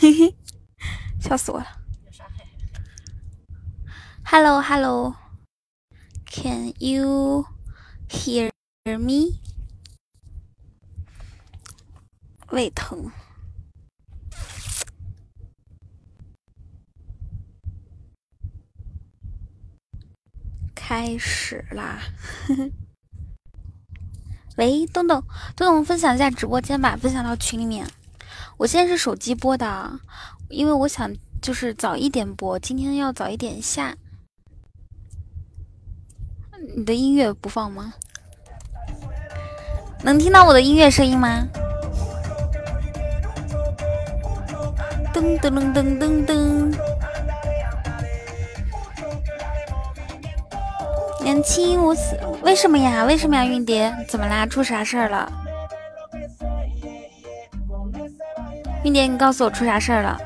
嘿 嘿，笑死我了。Hello Hello，Can you hear me？胃疼。开始啦！喂，东东，东东，分享一下直播间吧，分享到群里面。我现在是手机播的，因为我想就是早一点播，今天要早一点下。你的音乐不放吗？能听到我的音乐声音吗？噔噔噔噔噔噔。年轻无死，为什么呀？为什么呀？韵蝶，怎么啦？出啥事儿了？韵蝶，你告诉我出啥事儿了？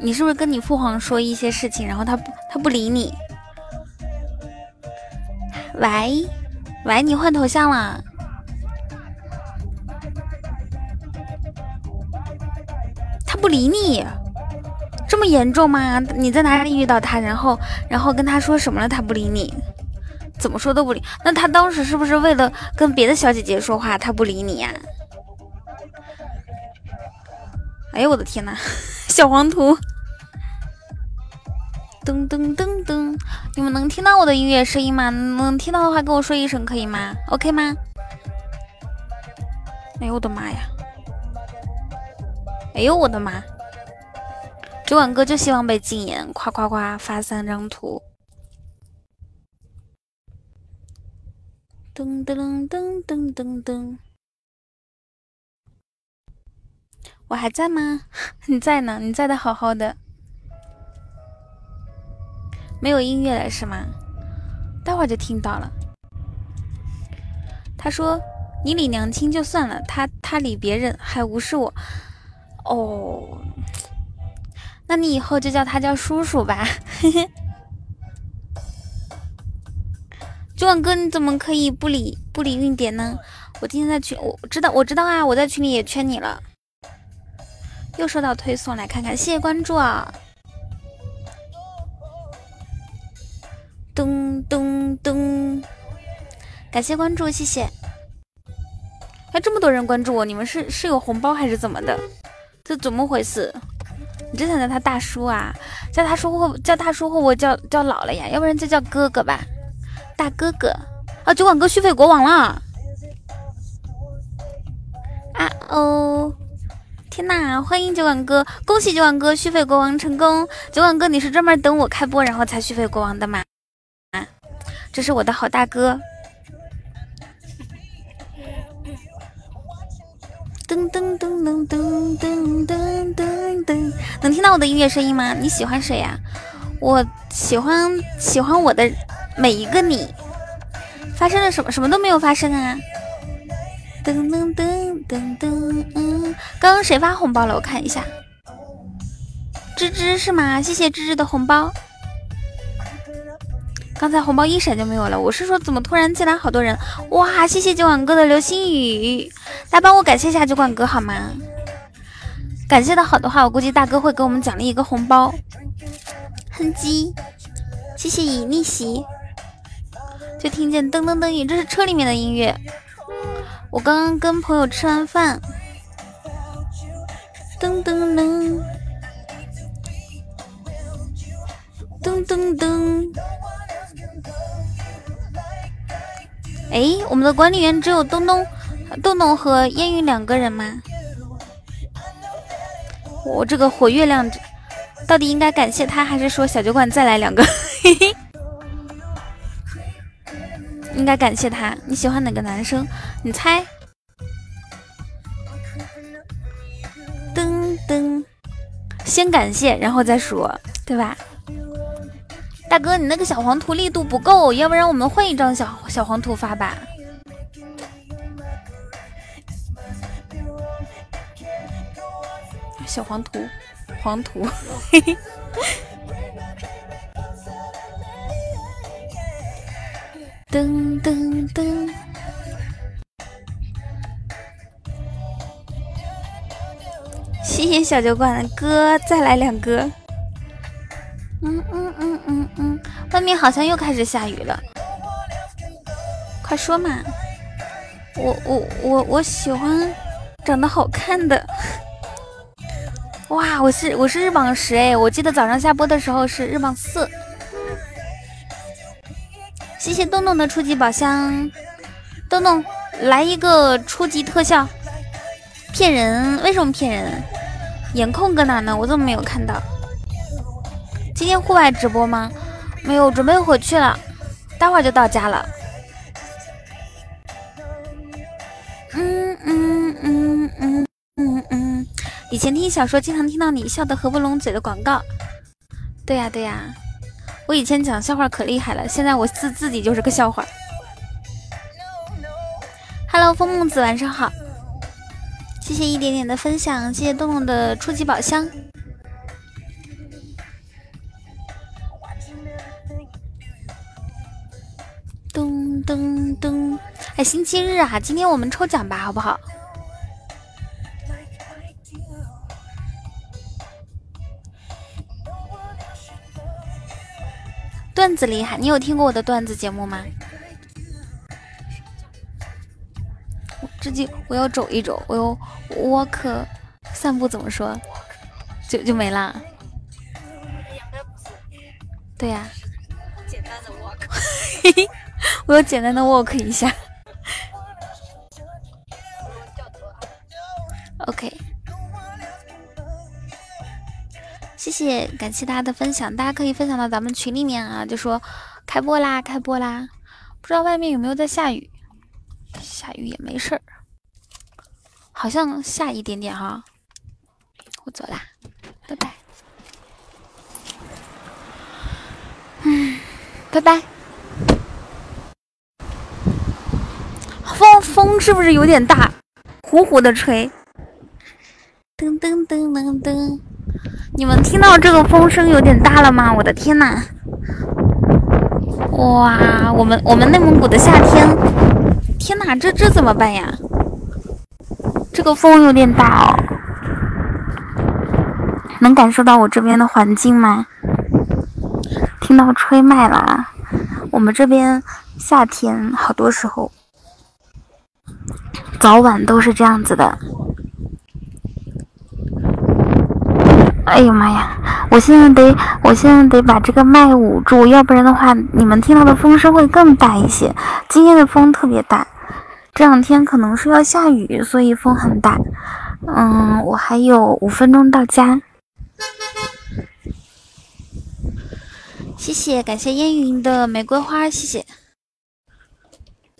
你是不是跟你父皇说一些事情，然后他不他不理你？喂喂，你换头像了？他不理你，这么严重吗？你在哪里遇到他？然后然后跟他说什么了？他不理你？怎么说都不理，那他当时是不是为了跟别的小姐姐说话，他不理你呀？哎呦我的天呐，小黄图，噔噔噔噔，你们能听到我的音乐声音吗？能听到的话跟我说一声可以吗？OK 吗？哎呦我的妈呀！哎呦我的妈！酒馆哥就希望被禁言，夸夸夸发三张图。噔噔噔噔噔噔，我还在吗？你在呢，你在的好好的。没有音乐了是吗？待会儿就听到了。他说：“你理娘亲就算了，他他理别人还无视我。”哦，那你以后就叫他叫叔叔吧。嘿嘿。九万哥，你怎么可以不理不理运点呢？我今天在群，我知道我知道啊，我在群里也圈你了。又收到推送，来看看，谢谢关注啊！咚咚咚，感谢关注，谢谢。还，这么多人关注我，你们是是有红包还是怎么的？这怎么回事？你真想叫他大叔啊？叫他叔或叫大叔或我叫叫老了呀？要不然就叫哥哥吧。大哥哥啊，酒馆哥续费国王了！啊哦，天呐！欢迎酒馆哥，恭喜酒馆哥续费国王成功！酒馆哥，你是专门等我开播然后才续费国王的吗？啊，这是我的好大哥！噔噔噔噔噔噔噔噔噔，能听到我的音乐声音吗？你喜欢谁呀？我喜欢喜欢我的。每一个你发生了什么？什么都没有发生啊！噔噔噔噔噔，嗯，刚刚谁发红包了？我看一下，芝芝是吗？谢谢芝芝的红包。刚才红包一闪就没有了。我是说，怎么突然进来好多人？哇！谢谢酒馆哥的流星雨，来帮我感谢一下酒馆哥好吗？感谢的好的话，我估计大哥会给我们奖励一个红包。哼唧，谢谢以逆袭。就听见噔噔噔音，这是车里面的音乐。我刚刚跟朋友吃完饭，噔噔噔，噔噔噔。哎，我们的管理员只有东东、东东和烟雨两个人吗？我这个火月亮，到底应该感谢他，还是说小酒馆再来两个？应该感谢他。你喜欢哪个男生？你猜。噔噔，先感谢，然后再说，对吧？大哥，你那个小黄图力度不够，要不然我们换一张小小黄图发吧。小黄图，黄图，嘿嘿。噔噔噔！谢谢小酒馆的哥，再来两个。嗯嗯嗯嗯嗯，外面好像又开始下雨了，快说嘛！我我我我喜欢长得好看的。哇，我是我是日榜十哎，我记得早上下播的时候是日榜四。谢谢洞洞的初级宝箱，洞洞来一个初级特效，骗人？为什么骗人？颜控搁哪呢？我怎么没有看到？今天户外直播吗？没有，准备回去了，待会儿就到家了。嗯嗯嗯嗯嗯嗯，以前听小说经常听到你笑得合不拢嘴的广告。对呀对呀。我以前讲笑话可厉害了，现在我自自己就是个笑话。Hello，风木子，晚上好。谢谢一点点的分享，谢谢洞洞的初级宝箱。噔噔噔，哎，星期日啊，今天我们抽奖吧，好不好？段子厉害，你有听过我的段子节目吗？我最近我要走一走，我要 walk，散步怎么说？就就没了。对呀。简单的 walk。我要简单的 walk 一下。OK。谢谢，感谢大家的分享，大家可以分享到咱们群里面啊，就说开播啦，开播啦！不知道外面有没有在下雨，下雨也没事儿，好像下一点点哈。我走啦，拜拜。嗯，拜拜。风风是不是有点大？呼呼的吹。噔噔噔噔噔。你们听到这个风声有点大了吗？我的天呐！哇，我们我们内蒙古的夏天，天哪，这这怎么办呀？这个风有点大哦，能感受到我这边的环境吗？听到吹麦了，我们这边夏天好多时候早晚都是这样子的。哎呀妈呀！我现在得，我现在得把这个麦捂住，要不然的话，你们听到的风声会更大一些。今天的风特别大，这两天可能是要下雨，所以风很大。嗯，我还有五分钟到家。谢谢，感谢烟云的玫瑰花，谢谢。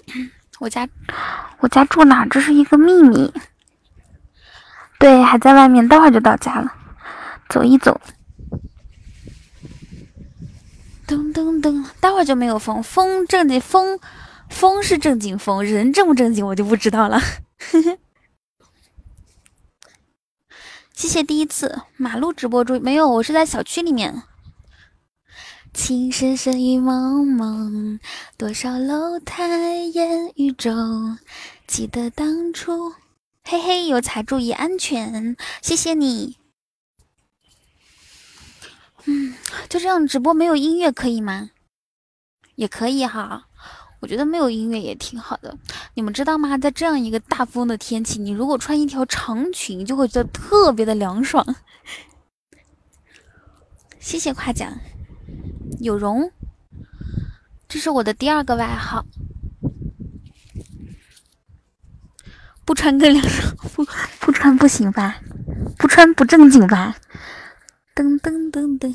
我家，我家住哪？这是一个秘密。对，还在外面，待会儿就到家了。走一走，噔噔噔，待会儿就没有风，风正经风，风是正经风，人正不正经我就不知道了。谢谢第一次马路直播中没有，我是在小区里面。情深深雨蒙蒙，多少楼台烟雨中，记得当初。嘿嘿，有才注意安全，谢谢你。嗯，就这样直播没有音乐可以吗？也可以哈，我觉得没有音乐也挺好的。你们知道吗？在这样一个大风的天气，你如果穿一条长裙，就会觉得特别的凉爽。谢谢夸奖，有容，这是我的第二个外号。不穿更凉爽，不不穿不行吧？不穿不正经吧？噔噔噔噔，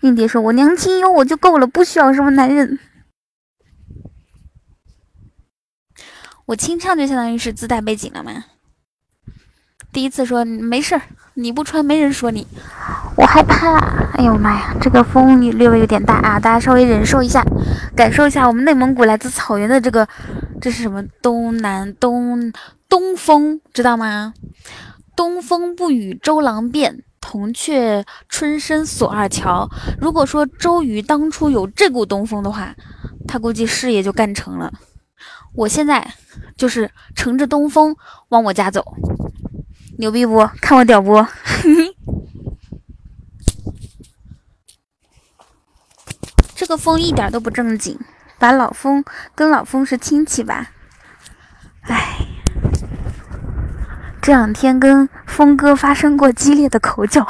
韵蝶说：“我娘亲有我就够了，不需要什么男人。我清唱就相当于是自带背景了吗？”第一次说没事儿，你不穿没人说你。我害怕，哎呦妈呀，这个风略微有点大啊，大家稍微忍受一下，感受一下我们内蒙古来自草原的这个，这是什么东南东东风，知道吗？东风不与周郎便。铜雀春深锁二乔。如果说周瑜当初有这股东风的话他估计事业就干成了。我现在就是乘着东风往我家走。牛逼不？看我屌不？这个风一点都不正经把老风跟老风是亲戚吧。唉。这两天跟峰哥发生过激烈的口角，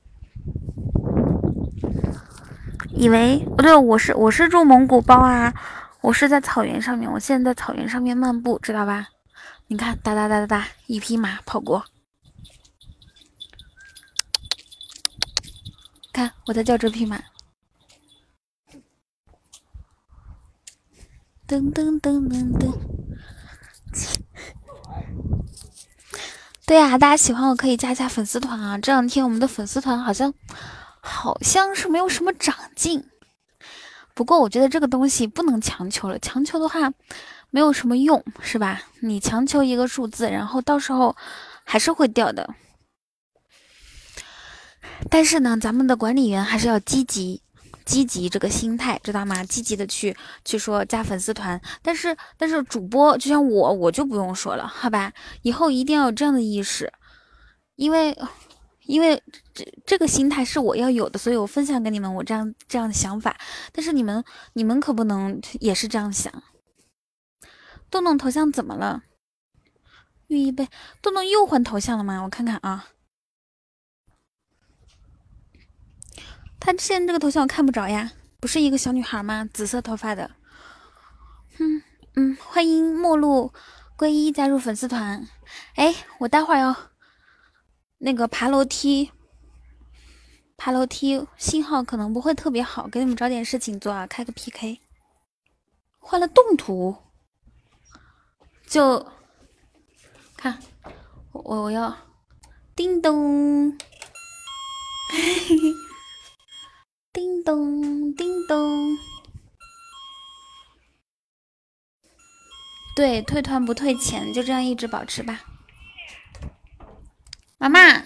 以为不对，我是我是住蒙古包啊，我是在草原上面，我现在在草原上面漫步，知道吧？你看，哒哒哒哒哒，一匹马跑过，看我在叫这匹马。噔噔噔噔噔，对呀，大家喜欢我可以加一下粉丝团啊！这两天我们的粉丝团好像好像是没有什么长进，不过我觉得这个东西不能强求了，强求的话没有什么用，是吧？你强求一个数字，然后到时候还是会掉的。但是呢，咱们的管理员还是要积极。积极这个心态，知道吗？积极的去去说加粉丝团，但是但是主播就像我，我就不用说了，好吧？以后一定要有这样的意识，因为因为这这个心态是我要有的，所以我分享给你们我这样这样的想法。但是你们你们可不能也是这样想。洞洞头像怎么了？御一杯，洞洞又换头像了吗？我看看啊。他现在这个头像我看不着呀，不是一个小女孩吗？紫色头发的。嗯嗯，欢迎陌路归一加入粉丝团。哎，我待会儿要那个爬楼梯，爬楼梯信号可能不会特别好，给你们找点事情做啊，开个 PK。换了动图，就看我我要叮咚。叮咚，叮咚，对，退团不退钱，就这样一直保持吧。妈妈，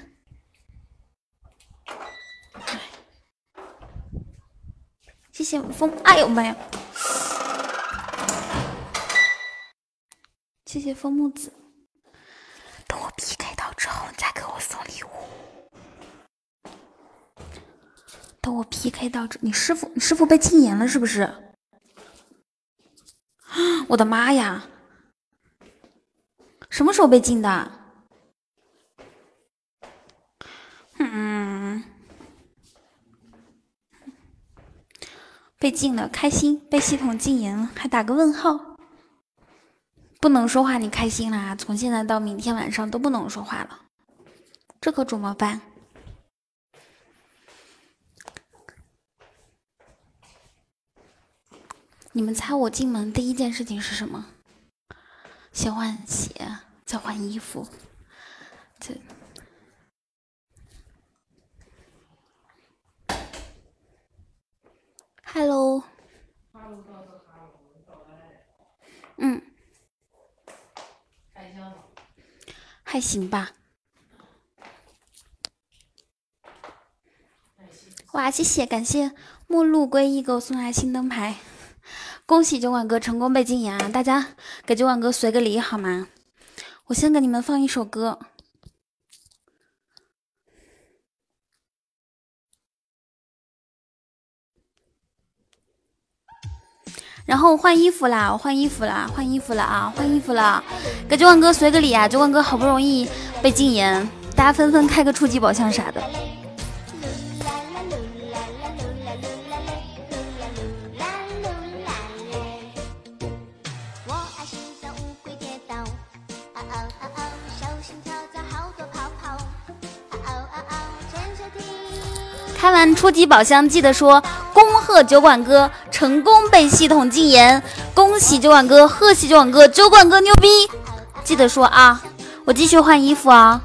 谢谢风，哎呦妈呀！谢谢风木子，等我 PK 到之后，再给我送礼物。等我 PK 到这，你师傅，你师傅被禁言了是不是？我的妈呀！什么时候被禁的？嗯，被禁了，开心。被系统禁言了，还打个问号。不能说话，你开心啦？从现在到明天晚上都不能说话了，这可怎么办？你们猜我进门第一件事情是什么？先换鞋，再换衣服。这，Hello。嗯。还行吧。哇，谢谢，感谢陌路归一给我送来新灯牌。恭喜酒馆哥成功被禁言啊！大家给酒馆哥随个礼好吗？我先给你们放一首歌，然后我换衣服啦！我换衣服啦！换衣服了啊！换衣服了！给酒馆哥随个礼啊！酒馆哥好不容易被禁言，大家纷纷开个初级宝箱啥的。开完初级宝箱，记得说恭贺酒馆哥成功被系统禁言，恭喜酒馆哥，贺喜酒馆哥，酒馆哥牛逼！记得说啊，我继续换衣服啊。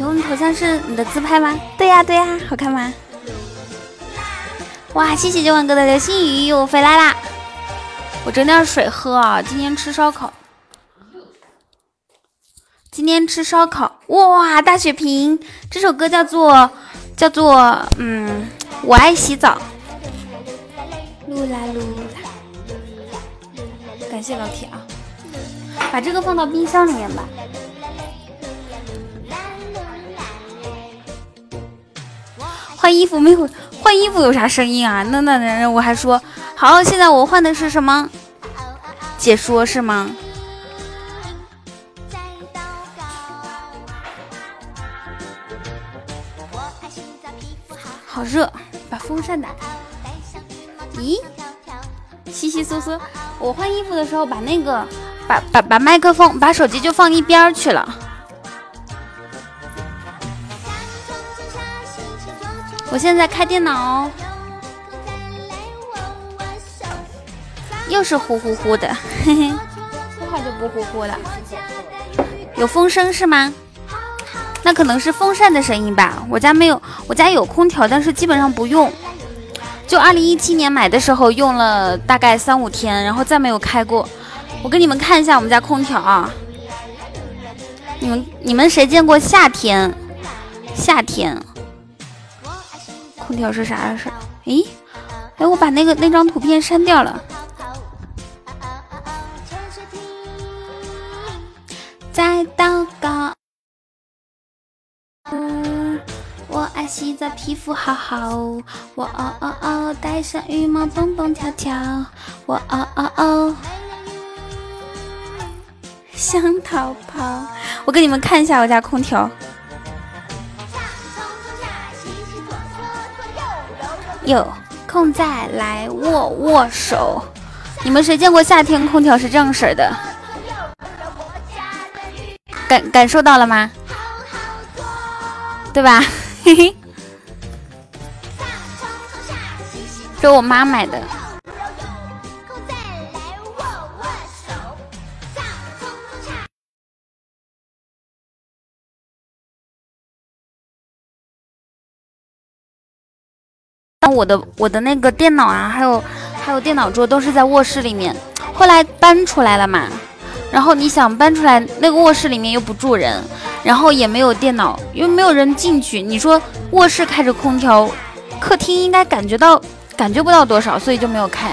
雨桐头像是你的自拍吗？对呀对呀，好看吗？哇，谢谢九万哥的流星雨，我回来啦！我整点水喝啊，今天吃烧烤。今天吃烧烤，哇！大血瓶，这首歌叫做叫做嗯，我爱洗澡。噜啦噜啦，感谢老铁啊！把这个放到冰箱里面吧。换衣服没有？换衣服有啥声音啊？那那那我还说好，现在我换的是什么？解说是吗？好热，把风扇打开。咦，稀稀疏疏。我换衣服的时候，把那个，把把把麦克风，把手机就放一边去了。我现在开电脑，又是呼呼呼的，嘿嘿，这会就不呼呼了。有风声是吗？那可能是风扇的声音吧，我家没有，我家有空调，但是基本上不用。就二零一七年买的时候用了大概三五天，然后再没有开过。我给你们看一下我们家空调啊，你们你们谁见过夏天？夏天空调是啥事？诶，哎，我把那个那张图片删掉了。在祷告。嗯我爱洗澡，皮肤好好。我哦哦哦，戴上羽毛，蹦蹦跳跳。我哦哦哦，想逃跑。我给你们看一下我家空调。有空再来握握手。你们谁见过夏天空调是这样式的？感感受到了吗？对吧？嘿嘿，这我妈买的。我的我的那个电脑啊，还有还有电脑桌都是在卧室里面，后来搬出来了嘛。然后你想搬出来，那个卧室里面又不住人。然后也没有电脑，又没有人进去。你说卧室开着空调，客厅应该感觉到感觉不到多少，所以就没有开。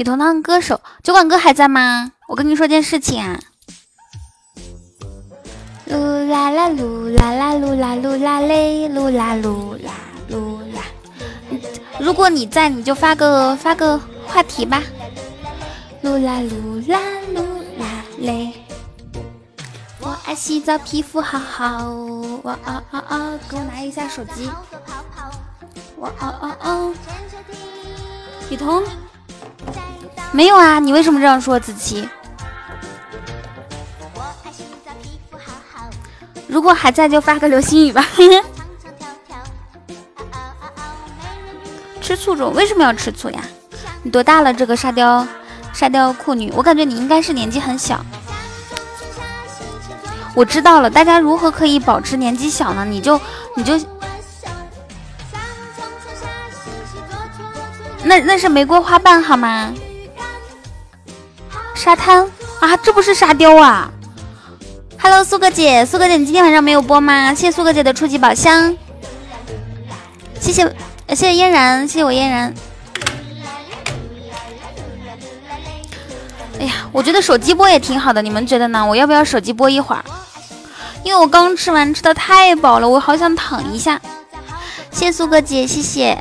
雨桐当歌手，酒馆哥还在吗？我跟你说件事情啊。噜啦啦噜啦啦噜啦噜啦嘞，噜啦噜啦噜啦。如果你在，你就发个发个话题吧。噜啦噜啦噜啦嘞，我爱洗澡，皮肤好好。我哦哦哦，给我拿一下手机。我哦哦哦，雨桐，没有啊？你为什么这样说，子琪？如果还在，就发个流星雨吧。吃醋中，为什么要吃醋呀？你多大了？这个沙雕，沙雕酷女，我感觉你应该是年纪很小。我知道了，大家如何可以保持年纪小呢？你就，你就，那那是玫瑰花瓣好吗？沙滩啊，这不是沙雕啊！Hello，苏哥姐，苏哥姐，你今天晚上没有播吗？谢谢苏哥姐的初级宝箱，谢谢。谢谢嫣然，谢谢我嫣然。哎呀，我觉得手机播也挺好的，你们觉得呢？我要不要手机播一会儿？因为我刚吃完，吃的太饱了，我好想躺一下。谢谢苏哥姐，谢谢。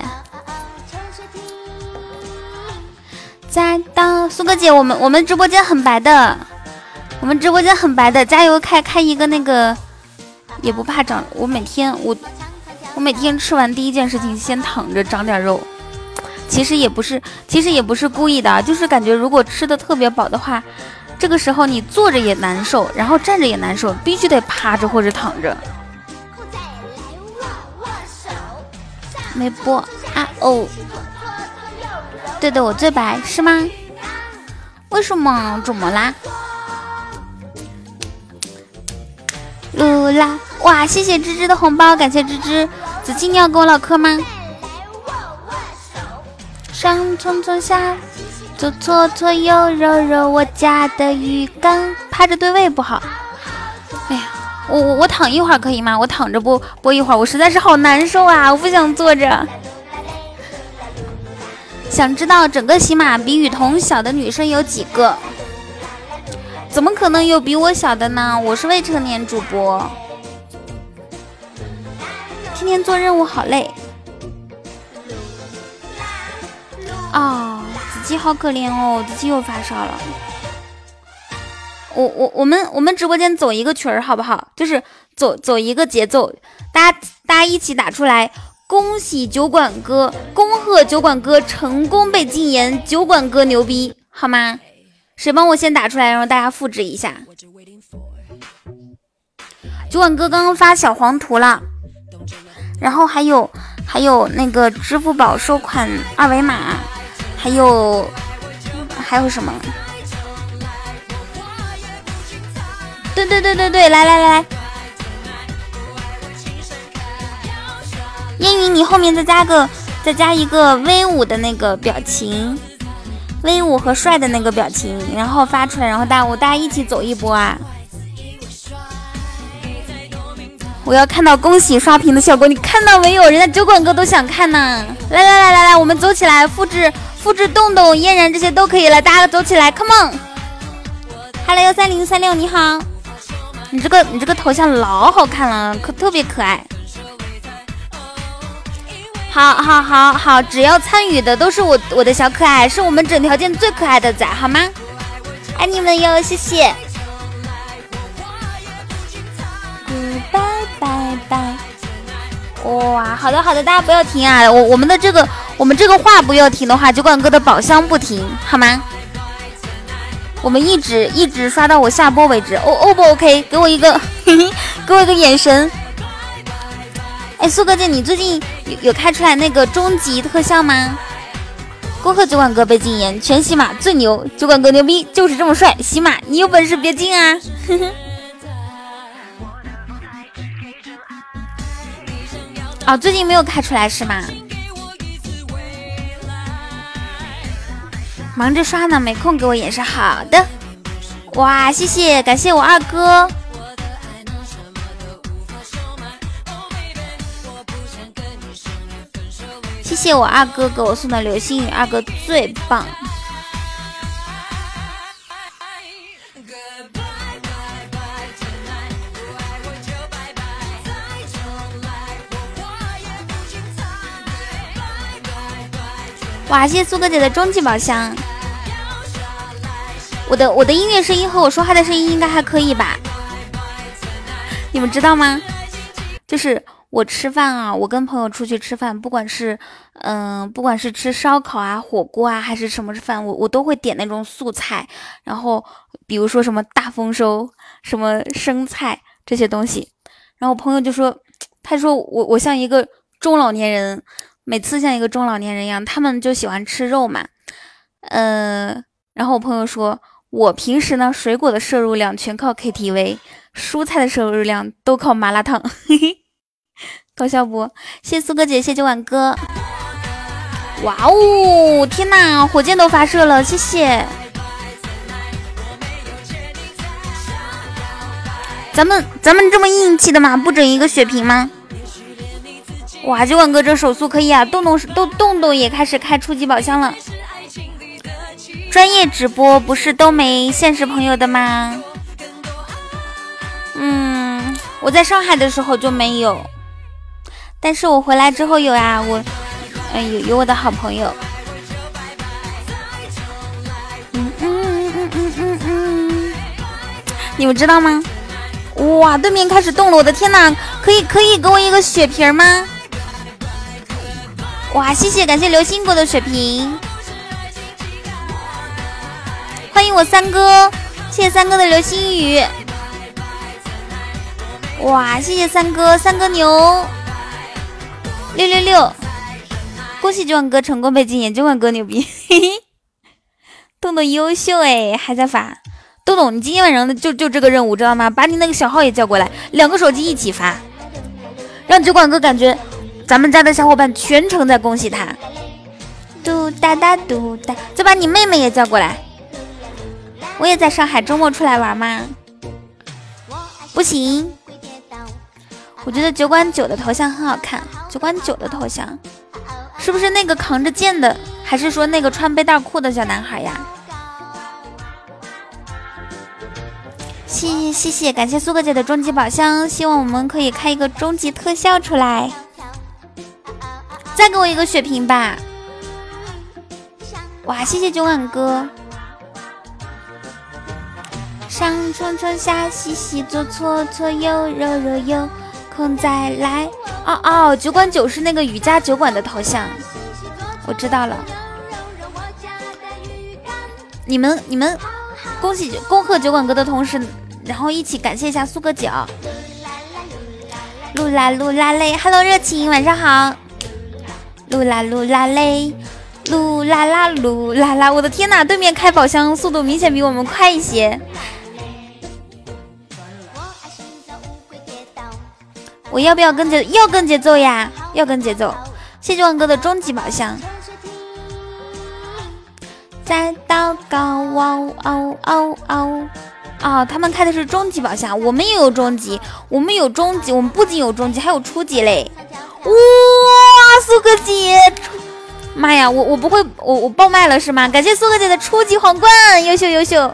再到苏哥姐，我们我们直播间很白的，我们直播间很白的，加油开开一个那个，也不怕长。我每天我。我每天吃完第一件事情，先躺着长点肉，其实也不是，其实也不是故意的，就是感觉如果吃的特别饱的话，这个时候你坐着也难受，然后站着也难受，必须得趴着或者躺着。没播啊哦，对的，我最白是吗？为什么？怎么啦？噜啦！哇，谢谢芝芝的红包，感谢芝芝。子期，你要跟我唠嗑吗？上冲冲下，左搓搓右揉揉，我家的鱼缸。趴着对位不好。哎呀，我我我躺一会儿可以吗？我躺着播播一会儿，我实在是好难受啊！我不想坐着。想知道整个喜马比雨桐小的女生有几个？怎么可能有比我小的呢？我是未成年主播，天天做任务好累。啊，子期好可怜哦，子期又发烧了。我我我们我们直播间走一个群儿好不好？就是走走一个节奏，大家大家一起打出来。恭喜酒馆哥，恭贺酒馆哥成功被禁言，酒馆哥牛逼，好吗？谁帮我先打出来，让大家复制一下。酒馆哥刚刚发小黄图了，然后还有还有那个支付宝收款二维码，还有还有什么？对对对对对，来来来。烟云，你后面再加个，再加一个威武的那个表情，威武和帅的那个表情，然后发出来，然后大我大家一起走一波啊！我要看到恭喜刷屏的效果，你看到没有？人家酒馆哥都想看呢！来来来来来，我们走起来，复制复制洞洞、嫣然这些都可以了，大家走起来，come on！Hello 幺三零三六，你好，你这个你这个头像老好看了，可特别可爱。好，好，好，好，只要参与的都是我，我的小可爱，是我们整条线最可爱的仔，好吗？爱你们哟，谢谢。拜拜拜。哇，好的好的，大家不要停啊，我我们的这个我们这个话不要停的话，酒馆哥的宝箱不停，好吗？我们一直一直刷到我下播为止，O O 不 OK？给我一个，给我一个眼神。哎，苏哥姐，你最近有有开出来那个终极特效吗？恭贺酒馆哥被禁言，全喜马最牛，酒馆哥牛逼，就是这么帅。喜马，你有本事别禁啊！哦，最近没有开出来是吗？忙着刷呢，没空给我演示。好的，哇，谢谢，感谢我二哥。谢我二哥给我送的流星雨，二哥最棒。哇，谢谢苏哥姐的终极宝箱。我的我的音乐声音和我说话的声音应该还可以吧？你们知道吗？就是。我吃饭啊，我跟朋友出去吃饭，不管是，嗯，不管是吃烧烤啊、火锅啊，还是什么饭，我我都会点那种素菜，然后比如说什么大丰收、什么生菜这些东西，然后我朋友就说，他说我我像一个中老年人，每次像一个中老年人一样，他们就喜欢吃肉嘛，嗯，然后我朋友说我平时呢，水果的摄入量全靠 KTV，蔬菜的摄入量都靠麻辣烫，嘿嘿。搞笑不？谢谢苏哥姐，谢谢晚哥。哇哦，天哪，火箭都发射了，谢谢。咱们咱们这么硬气的吗？不整一个血瓶吗？哇，九晚哥这手速可以啊！洞洞都洞洞也开始开初级宝箱了。专业直播不是都没现实朋友的吗？嗯，我在上海的时候就没有。但是我回来之后有呀，我，嗯，有有我的好朋友。你们知道吗？哇，对面开始动了，我的天哪，可以可以给我一个血瓶吗？哇，谢谢，感谢流星果的水瓶，欢迎我三哥，谢谢三哥的流星雨。哇，谢谢三哥，三哥牛，六六六，恭喜九万哥成功被禁言，九万哥牛逼，嘿嘿，豆豆优秀哎，还在发，豆豆你今天晚上的就就这个任务知道吗？把你那个小号也叫过来，两个手机一起发，让酒馆哥感觉咱们家的小伙伴全程在恭喜他，嘟哒哒嘟哒，再把你妹妹也叫过来，我也在上海，周末出来玩吗？不行。我觉得酒馆九的头像很好看，酒馆九的头像是不是那个扛着剑的，还是说那个穿背带裤的小男孩呀？谢谢谢谢，感谢苏哥姐的终极宝箱，希望我们可以开一个终极特效出来，再给我一个血瓶吧！哇，谢谢九碗哥，上冲冲下洗洗左搓搓右揉揉右。空再来哦哦，酒馆九是那个瑜伽酒馆的头像，我知道了。你们你们恭喜恭贺酒馆哥的同时，然后一起感谢一下苏哥姐。噜啦噜啦嘞，Hello 热情，晚上好。噜啦噜啦嘞，噜啦啦噜啦啦，我的天呐，对面开宝箱速度明显比我们快一些。我要不要跟节要跟节奏呀？要跟节奏。谢谢万哥的终极宝箱。在祷告，哦哦哦哦哦！他们开的是终极宝箱，我们也有终极，我们有终极，我们不仅有终极，还有初级嘞！哇，苏哥姐，妈呀，我我不会，我我爆麦了是吗？感谢苏哥姐的初级皇冠，优秀优秀，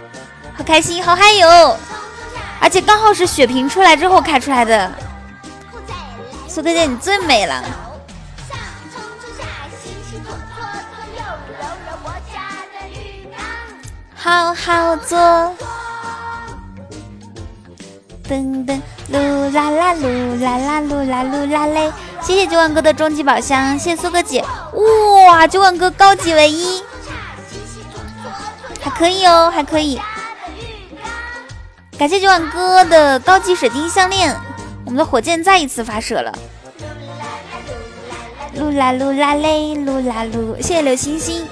好开心，好嗨哟！而且刚好是血瓶出来之后开出来的。苏哥姐，你最美了。好好做。噔噔，噜啦啦，噜啦啦，噜啦噜啦嘞！谢谢九万哥的终极宝箱，谢谢苏哥姐。哇，九万哥高级唯一，还可以哦，还可以。感谢九万哥的高级水晶项链。我们的火箭再一次发射了，噜啦噜啦嘞，噜啦噜！谢谢刘星星，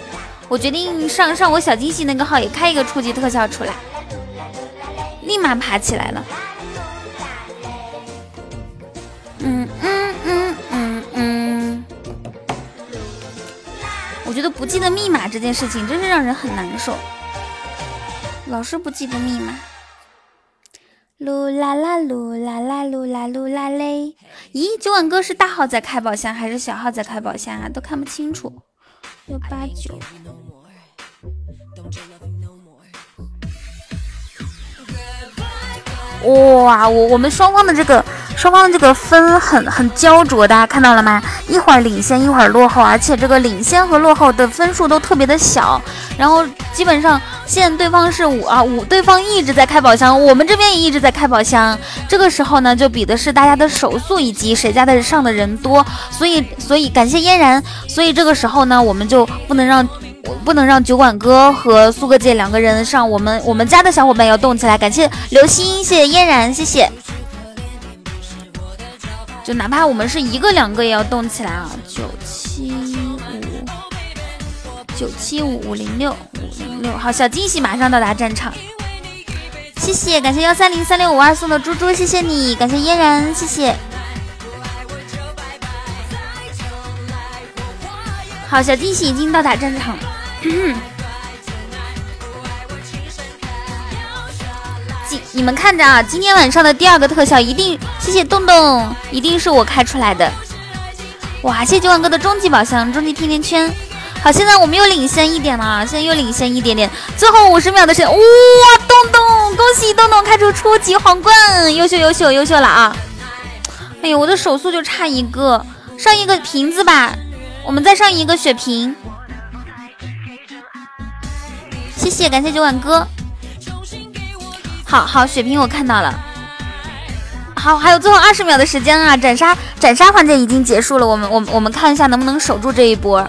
我决定上上我小惊喜那个号也开一个初级特效出来，立马爬起来了。嗯嗯嗯嗯嗯，我觉得不记得密码这件事情真是让人很难受，老是不记得密码。噜啦啦噜啦啦噜啦噜啦嘞！咦，九晚哥是大号在开宝箱还是小号在开宝箱啊？都看不清楚。六八九。哇，我我们双方的这个。双方的这个分很很焦灼，大家看到了吗？一会儿领先，一会儿落后，而且这个领先和落后的分数都特别的小。然后基本上现在对方是五啊五，对方一直在开宝箱，我们这边也一直在开宝箱。这个时候呢，就比的是大家的手速以及谁家的上的人多。所以所以感谢嫣然，所以这个时候呢，我们就不能让不能让酒馆哥和苏哥姐两个人上，我们我们家的小伙伴要动起来。感谢流星，谢谢嫣然，谢谢。就哪怕我们是一个两个也要动起来啊！九七五九七五五零六五零六，好，小惊喜马上到达战场，谢谢，感谢幺三零三六五二送的猪猪，谢谢你，感谢嫣然，谢谢。好，小惊喜已经到达战场。你们看着啊，今天晚上的第二个特效一定，谢谢洞洞，一定是我开出来的。哇，谢谢九万哥的终极宝箱、终极甜甜圈。好，现在我们又领先一点了，现在又领先一点点，最后五十秒的时间，哇，洞洞，恭喜洞洞开出初级皇冠，优秀优秀优秀了啊！哎呦，我的手速就差一个，上一个瓶子吧，我们再上一个血瓶。谢谢，感谢九万哥。好好，血瓶我看到了。好，还有最后二十秒的时间啊！斩杀斩杀环节已经结束了，我们我们我们看一下能不能守住这一波。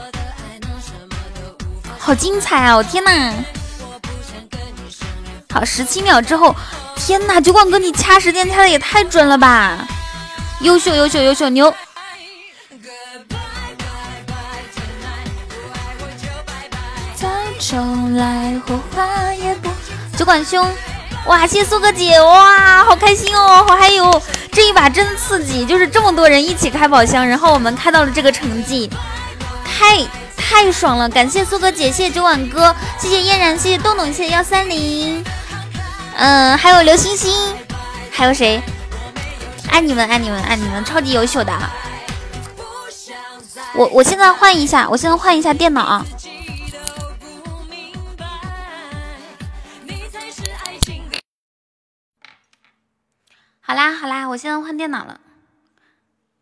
好精彩啊！我天哪！好，十七秒之后，天哪！酒馆哥，你掐时间掐的也太准了吧！优秀，优秀，优秀，牛！酒馆兄，哇！谢谢苏哥姐，哇，好开心哦！好，还有这一把真刺激，就是这么多人一起开宝箱，然后我们开到了这个成绩，太。太爽了！感谢苏哥姐，谢谢九碗哥，谢谢嫣然，谢谢洞洞，谢谢幺三零，嗯，还有刘星星，还有谁？爱你们，爱你们，爱你们，超级优秀的！我我现在换一下，我现在换一下电脑。好啦好啦，我现在换电脑了。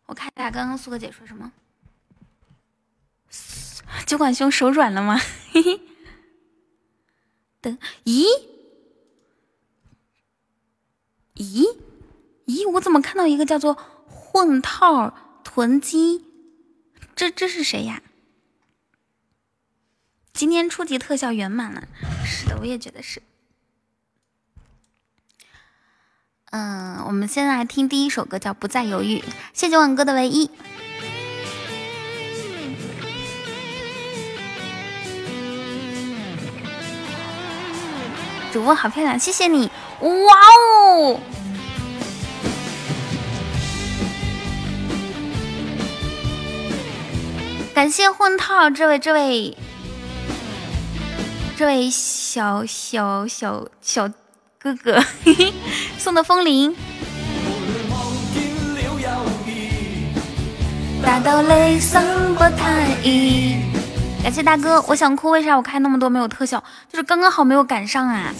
我看一下刚刚苏哥姐说什么。酒馆兄手软了吗？嘿嘿。等，咦？咦？咦？我怎么看到一个叫做“混套囤积”？这这是谁呀？今天初级特效圆满了。是的，我也觉得是。嗯，我们现在来听第一首歌，叫《不再犹豫》。谢谢万哥的唯一。主播好漂亮，谢谢你！哇哦！感谢混套这位这位这位小小小小哥哥 送的风铃。不太易。感谢大哥，我想哭，为啥我开那么多没有特效？就是刚刚好没有赶上啊！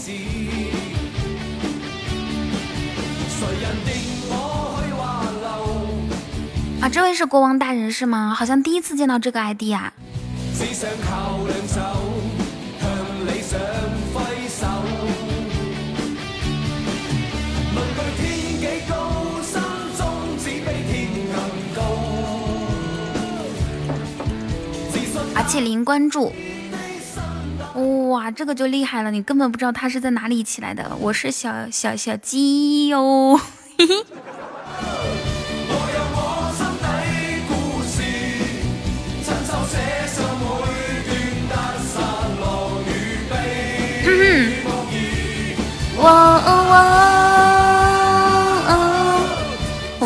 啊，这位是国王大人是吗？好像第一次见到这个 ID 啊！而且零关注，哇，这个就厉害了！你根本不知道他是在哪里起来的。我是小小小鸡哟，嘿嘿。我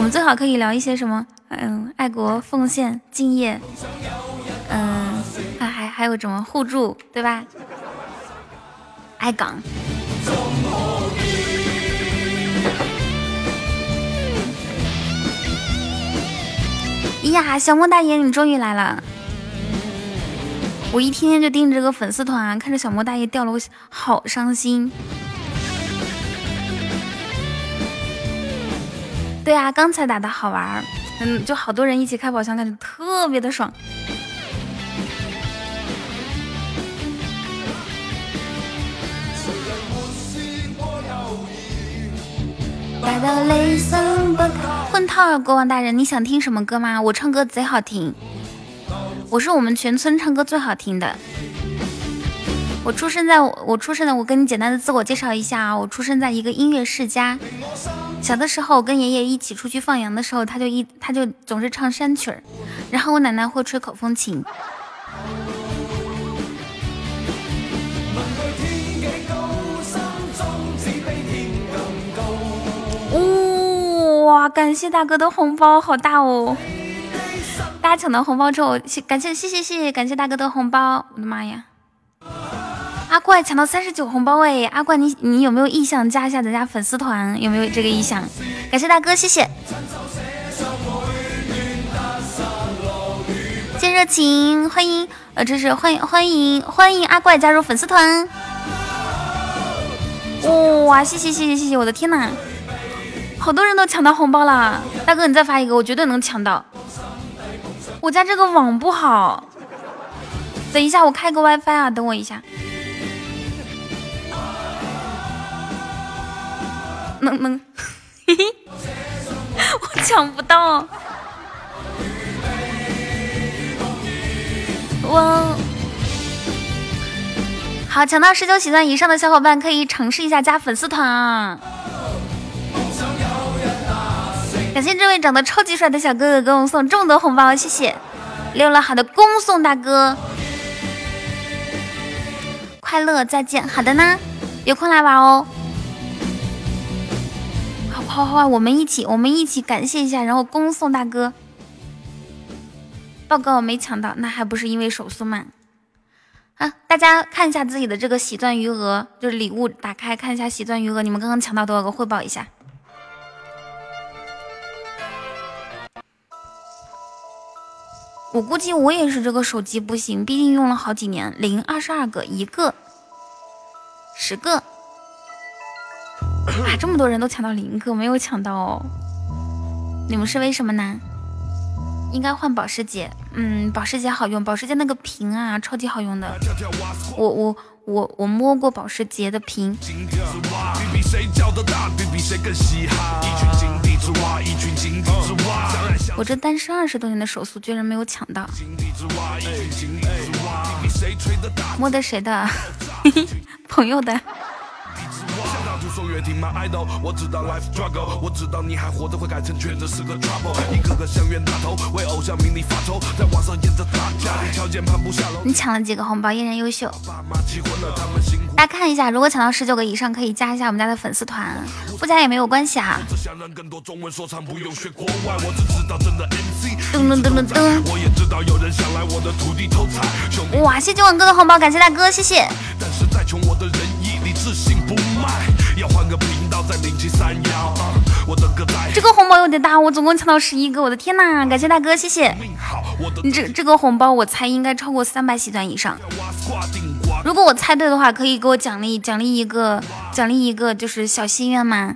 们最好可以聊一些什么？嗯，爱国奉献、敬业。嗯，还还还有什么互助，对吧？爱岗。呀，小莫大爷，你终于来了！我一天天就盯着这个粉丝团，看着小莫大爷掉了，我好伤心。对啊，刚才打的好玩儿，嗯，就好多人一起开宝箱，感觉特别的爽。混套啊国王大人，你想听什么歌吗？我唱歌贼好听，我是我们全村唱歌最好听的。我出生在我出生的，我跟你简单的自我介绍一下啊，我出生在一个音乐世家。小的时候，我跟爷爷一起出去放羊的时候，他就一他就总是唱山曲儿，然后我奶奶会吹口风琴。哇！感谢大哥的红包，好大哦！大家抢到红包之后，谢感谢谢谢谢谢感谢大哥的红包！我的妈呀！阿怪抢到三十九红包哎！阿怪你你有没有意向加一下咱家粉丝团？有没有这个意向？感谢大哥，谢谢！谢热情，欢迎呃，这是欢迎欢迎欢迎阿怪加入粉丝团！哇！谢谢谢谢谢谢！我的天呐！好多人都抢到红包了，大哥你再发一个，我绝对能抢到。我家这个网不好，等一下我开个 WiFi 啊，等我一下。能能，嘿嘿。我抢不到。我好，抢到十九喜钻以上的小伙伴可以尝试一下加粉丝团啊！感谢这位长得超级帅的小哥哥给我们送这么多红包，谢谢！溜了好的恭送大哥，快乐再见！好的呢，有空来玩哦！好，好，好，我们一起，我们一起感谢一下，然后恭送大哥。报告没抢到，那还不是因为手速慢？啊，大家看一下自己的这个喜钻余额，就是礼物打开看一下喜钻余额，你们刚刚抢到多少个？汇报一下。我估计我也是这个手机不行，毕竟用了好几年。零二十二个，一个，十个，啊，这么多人都抢到零个，没有抢到哦。你们是为什么呢？应该换保时捷，嗯，保时捷好用，保时捷那个屏啊，超级好用的。我我我我摸过保时捷的屏。我这单身二十多年的手速居然没有抢到，摸的谁的？朋友的。你抢了几个红包？依然优秀。大家看一下，如果抢到十九个以上，可以加一下我们家的粉丝团，不加也没有关系啊。噔噔噔噔噔！哇，谢谢九万哥的红包，感谢大哥，谢谢。这个红包有点大，我总共抢到十一个，我的天呐！感谢大哥，谢谢。你这这个红包，我猜应该超过三百喜钻以上。如果我猜对的话，可以给我奖励奖励一个奖励一个就是小心愿吗？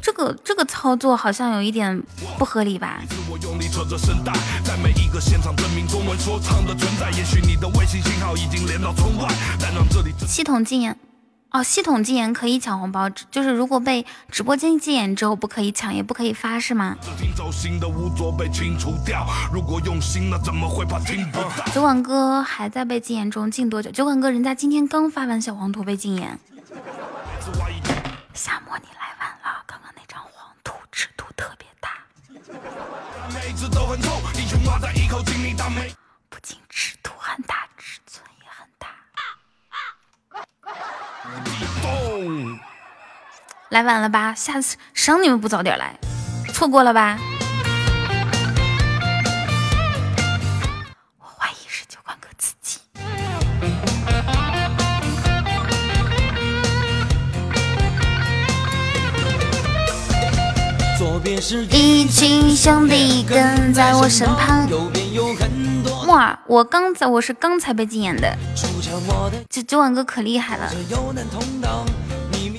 这个这个操作好像有一点不合理吧？系统禁言哦，系统禁言可以抢红包，就是如果被直播间禁言之后不可以抢，也不可以发，是吗？酒馆哥还在被禁言中，禁多久？酒馆哥人家今天刚发完小黄图被禁言。夏末你了，特别大。不仅尺度很大，尺寸也很大。来晚了吧？下次省你们不早点来，错过了吧？一群兄弟跟在我身旁。哇，我刚才我是刚才被禁言的，九九晚哥可厉害了。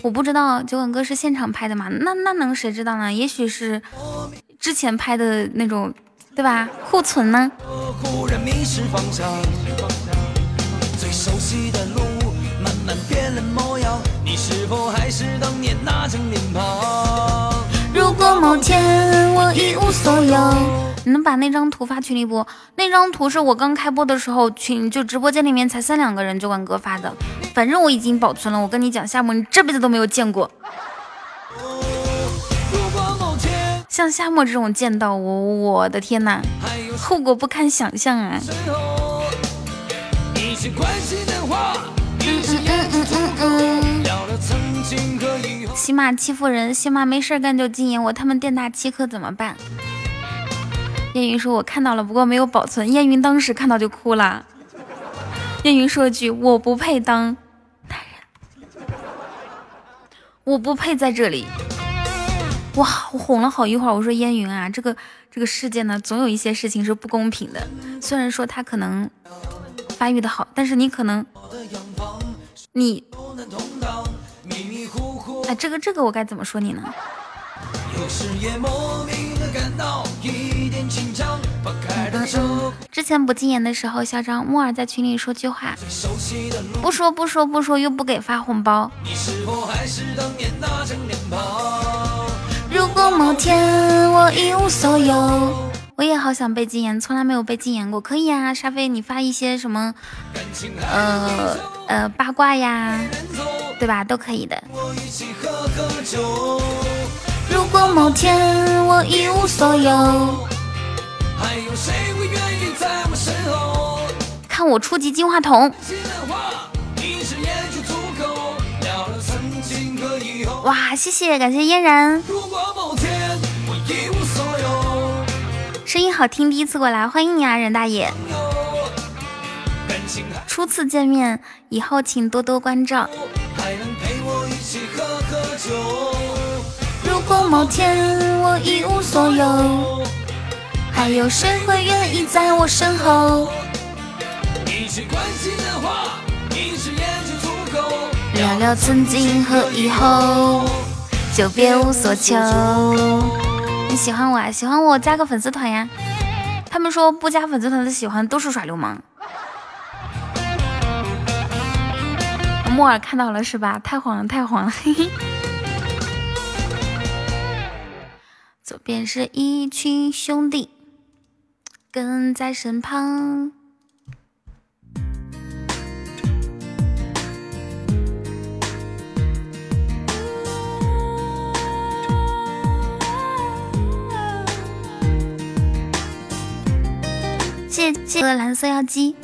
我不知道九晚哥是现场拍的吗？那那能谁知道呢？也许是之前拍的那种，对吧？库存呢？如果某天我一无所有，你能把那张图发群里不？那张图是我刚开播的时候群就直播间里面才三两个人，就管哥发的。反正我已经保存了。我跟你讲，夏沫你这辈子都没有见过。像夏沫这种见到我，我的天哪，后果不堪想象啊！起码欺负人，起码没事干就禁言我，他们店大欺客怎么办？燕云说：“我看到了，不过没有保存。”燕云当时看到就哭了。燕云说句：“我不配当男人，我不配在这里。”哇，我哄了好一会儿。我说烟云啊，这个这个世界呢，总有一些事情是不公平的。虽然说他可能发育的好，但是你可能你哎，这个这个我该怎么说你呢？之前不禁言的时候，嚣张木耳在群里说句话，不说不说不说，又不给发红包。如果某天我一无所有，我也好想被禁言，从来没有被禁言过。可以啊，沙飞，你发一些什么，呃呃八卦呀，对吧？都可以的。如果某天我一无所有，还有谁会愿意在我身后看我初级金话筒。哇，谢谢，感谢嫣然。如果某天声音好听，第一次过来，欢迎你啊，任大爷。初次见面，以后请多多关照。如果某天我一无所有，还有谁会愿意在我身后？聊聊曾经和以后，就别无所求。你喜欢我啊？喜欢我加个粉丝团呀。他们说不加粉丝团的喜欢都是耍流氓。木耳看到了是吧？太黄了，太黄了。嘿嘿。左边是一群兄弟，跟在身旁。谢谢蓝色妖姬。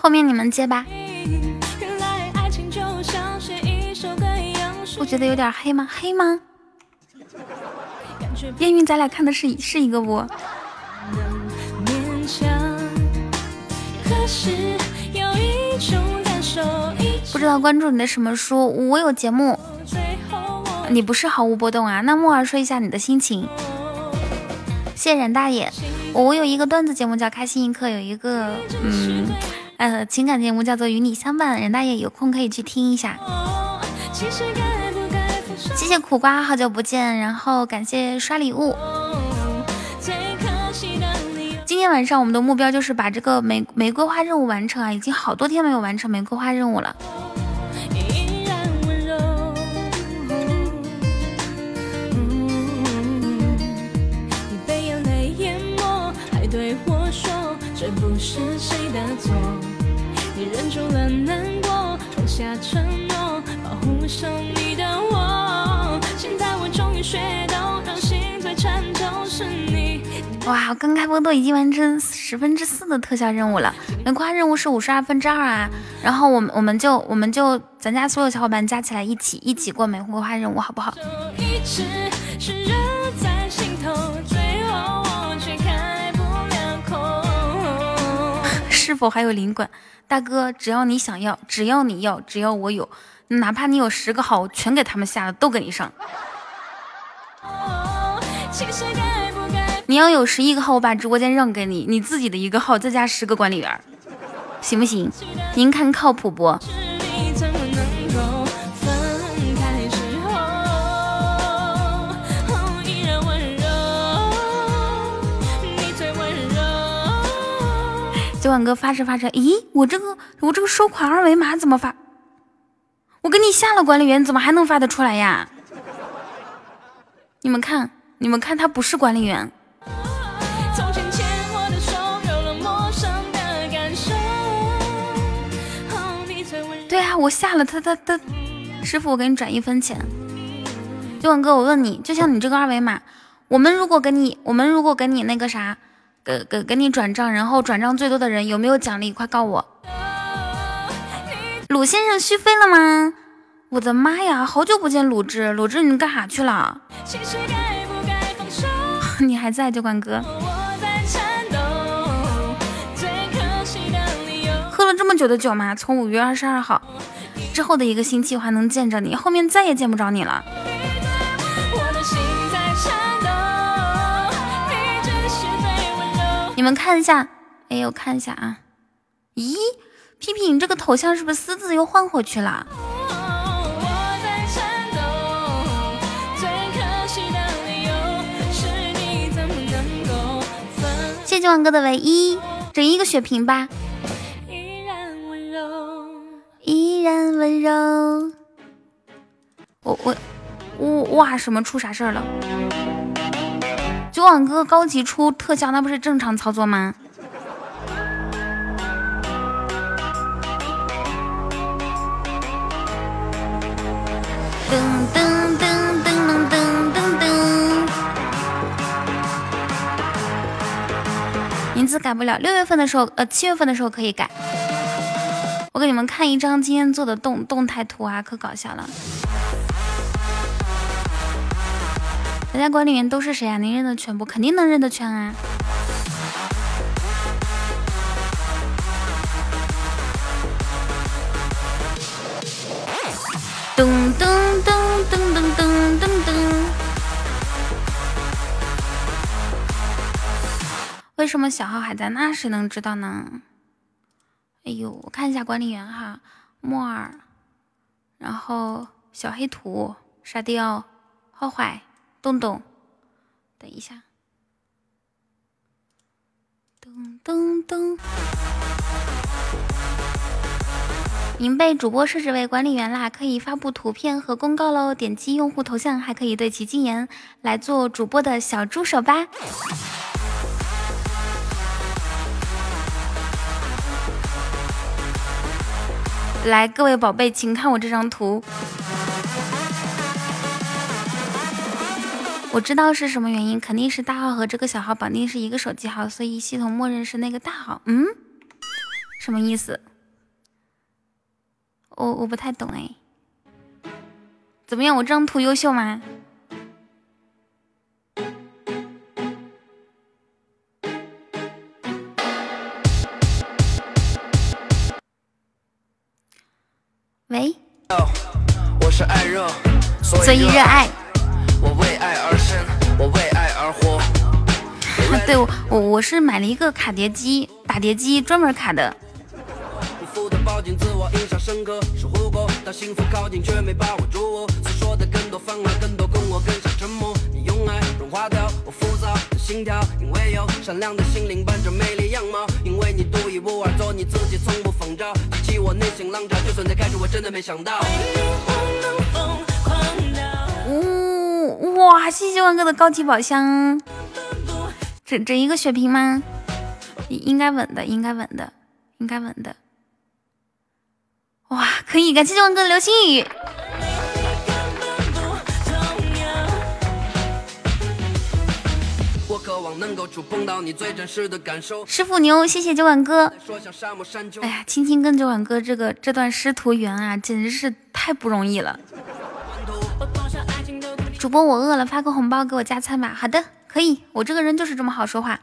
后面你们接吧。不觉得有点黑吗？黑吗？烟云，咱俩看的是是一个不？不知道关注你的什么书？我有节目。你不是毫无波动啊？那木儿说一下你的心情。谢谢冉大爷。我有一个段子节目叫《开心一刻》，有一个嗯呃情感节目叫做《与你相伴》。冉大爷有空可以去听一下。谢谢苦瓜，好久不见。然后感谢刷礼物。今天晚上我们的目标就是把这个玫玫瑰花任务完成啊！已经好多天没有完成玫瑰花任务了。哇，刚开播都已经完成十分之四的特效任务了，玫瑰花任务是五十二分之二啊。然后我们我们就我们就咱家所有小伙伴加起来一起一起过玫瑰花任务，好不好？是否还有灵感？大哥，只要你想要，只要你要，只要我有，哪怕你有十个号，全给他们下了，都给你上。你要有十一个号，我把直播间让给你，你自己的一个号再加十个管理员，行不行？您看靠谱不？昨晚哥发着发着，咦，我这个我这个收款二维码怎么发？我给你下了管理员，怎么还能发得出来呀？你们看，你们看，他不是管理员。我下了他他他，师傅，我给你转一分钱。九晚哥，我问你，就像你这个二维码，我们如果给你，我们如果给你那个啥，给给给你转账，然后转账最多的人有没有奖励？快告我！鲁先生续费了吗？我的妈呀，好久不见鲁智，鲁智你干啥去了？你还在酒馆哥？久的久吗？从五月二十二号之后的一个星期，我还能见着你，后面再也见不着你了。你们看一下，哎，我看一下啊。咦，屁屁，你这个头像是不是私自又换回去了？谢谢万哥的唯一，整一个血瓶吧。温柔。我我我哇，什么出啥事儿了？九网哥高级出特效，那不是正常操作吗？噔噔噔噔噔噔噔。名字改不了，六月份的时候，呃，七月份的时候可以改。我给你们看一张今天做的动动态图啊，可搞笑了。大家管理员都是谁啊？您认得全不？肯定能认得全啊！噔噔噔噔噔噔噔噔。为什么小号还在？那谁能知道呢？哎呦，我看一下管理员哈，木耳，然后小黑土、沙雕、浩坏。洞洞，等一下，噔噔噔，您被主播设置为管理员啦，可以发布图片和公告喽。点击用户头像，还可以对其禁言，来做主播的小助手吧。来，各位宝贝，请看我这张图。我知道是什么原因，肯定是大号和这个小号绑定是一个手机号，所以系统默认是那个大号。嗯，什么意思？我我不太懂哎。怎么样，我这张图优秀吗？所以热爱。我为爱而生，我为爱而活。对我，我我是买了一个卡碟机，打碟机专门卡的。心跳，因为有的心灵伴着美丽样貌，因为你独一无二，做你自己，从不仿照，激起我内心浪潮。就算在开始，我真的没想到。哇！谢谢万哥的高级宝箱，整整一个血瓶吗？应该稳的，应该稳的，应该稳的。哇，可以！感谢万哥的流星雨。师傅牛，谢谢九碗哥。哎呀，青青跟九碗哥这个这段师徒缘啊，简直是太不容易了。主播，我饿了，发个红包给我加餐吧。好的，可以，我这个人就是这么好说话。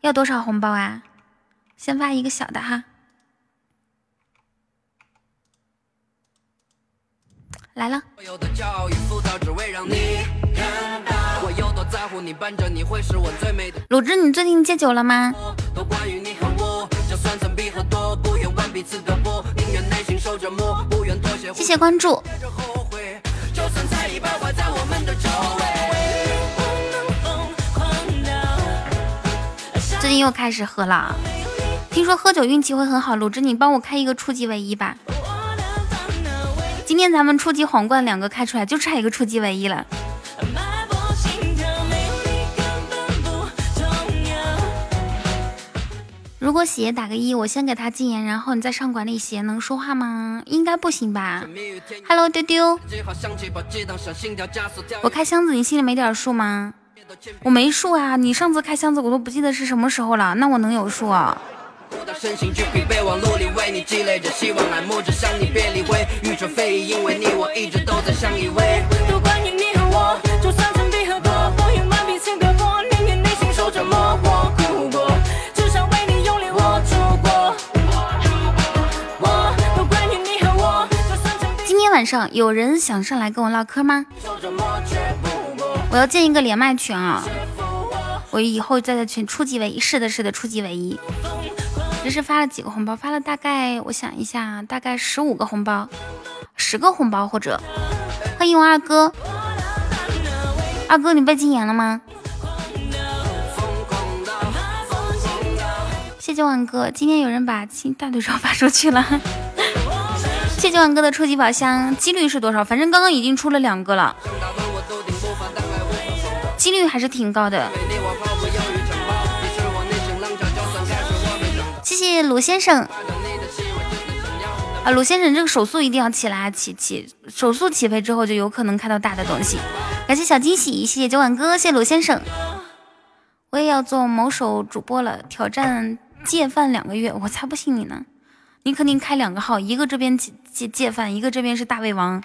要多少红包啊？先发一个小的哈。来了。鲁智，你最近戒酒了吗？谢谢关注。最近又开始喝了，听说喝酒运气会很好。鲁智，你帮我开一个初级唯一吧。今天咱们初级皇冠两个开出来，就差一个初级唯一了。如果喜爷打个一，我先给他禁言，然后你再上管理。喜爷能说话吗？应该不行吧？Hello，丢丢，我开箱子，你心里没点数吗？我没数啊，你上次开箱子我都不记得是什么时候了，那我能有数啊？身心俱疲惫忘碌里为你积累着希望，爱慕着向你别理会，宇宙非议，因为你我一直都在相依偎。都关于你和我，就算上有人想上来跟我唠嗑吗？我要建一个连麦群啊！我以后再在群初级唯一，是的，是的，初级唯一。这是发了几个红包？发了大概，我想一下，大概十五个红包，十个红包或者。欢迎我二哥，二哥你被禁言了吗？谢谢万哥，今天有人把亲大腿照发出去了。谢谢万哥的初级宝箱，几率是多少？反正刚刚已经出了两个了，几率还是挺高的。谢谢鲁先生啊，鲁先生这个手速一定要起来，起起手速起飞之后就有可能看到大的东西。感谢小惊喜，谢谢九碗哥，谢谢鲁先生。我也要做某手主播了，挑战戒饭两个月，我才不信你呢！你肯定开两个号，一个这边戒戒戒饭，一个这边是大胃王。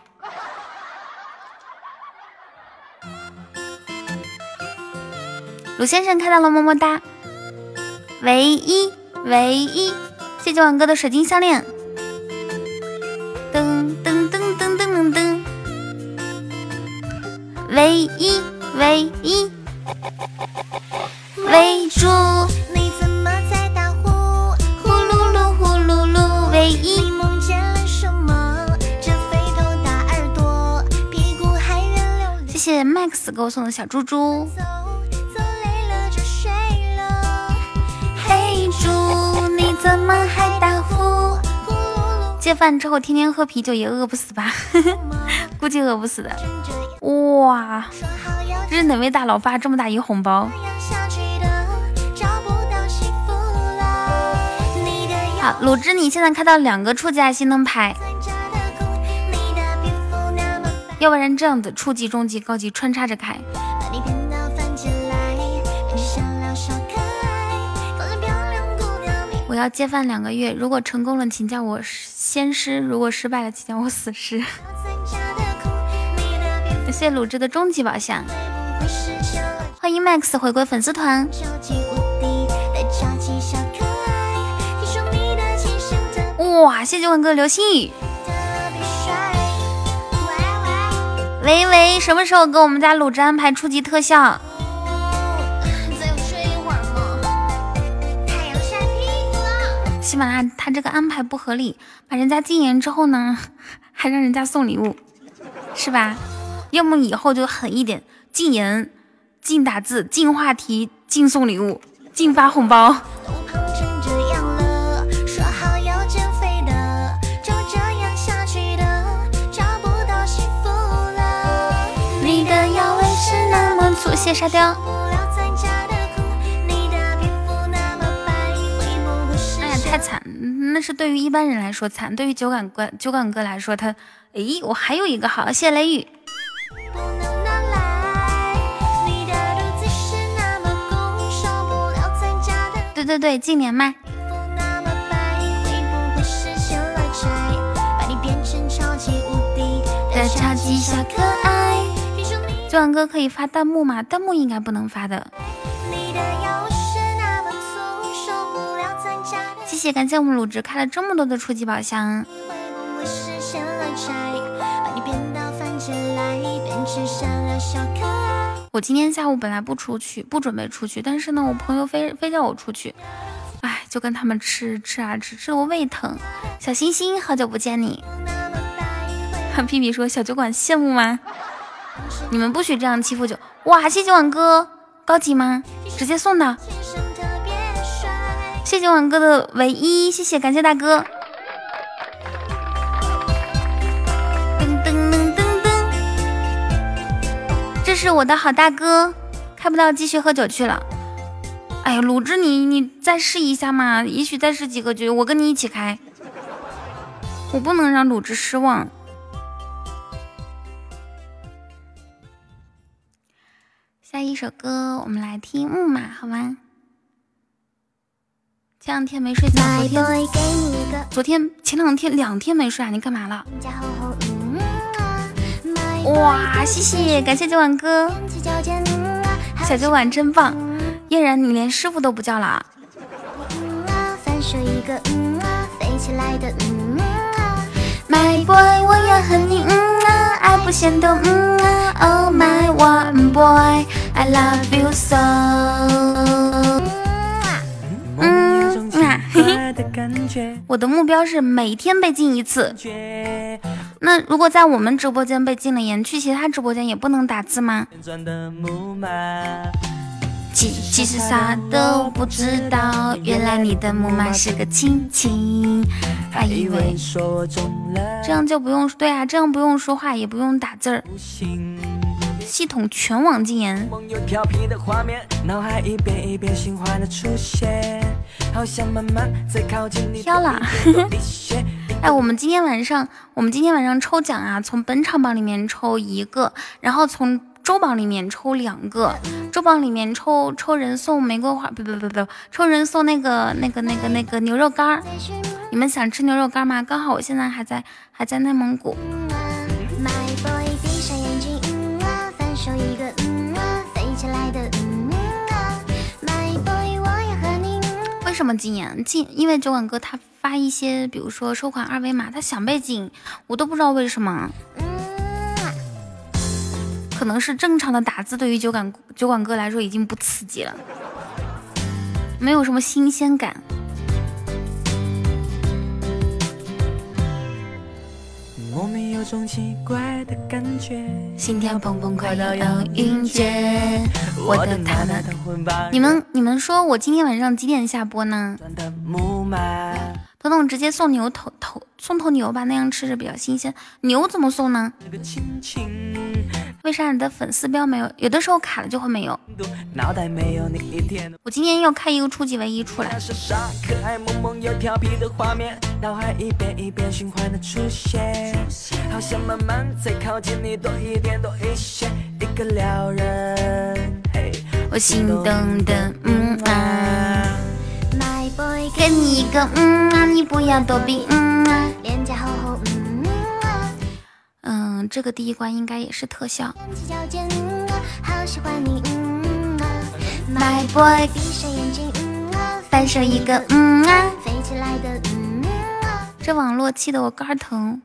鲁先生看到了，么么哒。唯一。唯一，谢谢王哥的水晶项链。Max 给我送的小猪你。怎么还打呼？戒饭之后天天喝啤酒也饿不死吧？估计饿不死的。哇，这是哪位大佬发这么大一个红包？好，鲁智，你现在开到两个初级爱心灯牌，要不然这样子，初级、中级、高级穿插着开。要戒饭两个月，如果成功了，请叫我仙师；如果失败了，请叫我死尸。感谢鲁智的终极宝箱，欢迎 Max 回归粉丝团。哇，谢谢文哥流星雨。喂喂，什么时候给我们家鲁智安排初级特效？喜马拉雅他这个安排不合理，把人家禁言之后呢，还让人家送礼物，是吧？要么以后就狠一点，禁言、禁打字、禁话题、禁送礼物、禁发红包。你的腰围是那么粗，谢沙雕。太惨，那是对于一般人来说惨，对于酒馆哥酒馆哥来说，他，诶，我还有一个好，谢谢雷雨。对对对，进连麦。的超级小可爱，酒馆哥可以发弹幕吗？弹幕应该不能发的。谢，感谢我们鲁直开了这么多的初级宝箱。我今天下午本来不出去，不准备出去，但是呢，我朋友非非叫我出去，哎，就跟他们吃吃啊吃，吃我胃疼。小星星，好久不见你。屁屁说小酒馆羡慕吗？你们不许这样欺负酒。哇，谢谢晚哥，高级吗？直接送的。谢谢晚哥的唯一，谢谢，感谢大哥。噔噔噔噔噔，这是我的好大哥，开不到继续喝酒去了。哎呀，鲁智你你再试一下嘛，也许再试几个局，我跟你一起开。我不能让鲁智失望。下一首歌，我们来听木马，好吗？前两天没睡觉，昨天昨天前两天两天没睡啊？你干嘛了？哇，谢谢，感谢酒碗哥，小酒碗真棒。嫣然，你连师傅都不叫了。My boy，我要和你嗯啊，爱不嫌多嗯啊。Oh my one boy，I love you so。嘿。我的目标是每天被禁一次。那如果在我们直播间被禁了言，去其他直播间也不能打字吗？其其实啥都不知道，原来你的木马是个亲亲，还以为这样就不用对啊，这样不用说话，也不用打字儿，系统全网禁言。飘了，哎，我们今天晚上，我们今天晚上抽奖啊，从本场榜里面抽一个，然后从。周榜里面抽两个，周榜里面抽抽人送玫瑰花，不不不不，抽人送那个那个那个那个牛肉干儿。你们想吃牛肉干吗？刚好我现在还在还在内蒙古。什么禁言？禁，因为酒馆哥他发一些，比如说收款二维码，他想被禁，我都不知道为什么。可能是正常的打字，对于酒馆酒馆哥来说已经不刺激了，没有什么新鲜感。莫名有种奇怪的感觉，心跳砰砰快到要晕厥。我的他们，你们你们说我今天晚上几点下播呢？彤彤直接送牛头头送头牛吧，那样吃着比较新鲜。牛怎么送呢？为啥你的粉丝标没有？有的时候卡了就会没有。我今天要开一个初级唯一出来。我心动的，嗯啊。给你一个嗯啊，你不要躲避，嗯啊。嗯，这个第一关应该也是特效。My boy，翻手一个嗯啊。这网络气得我肝疼、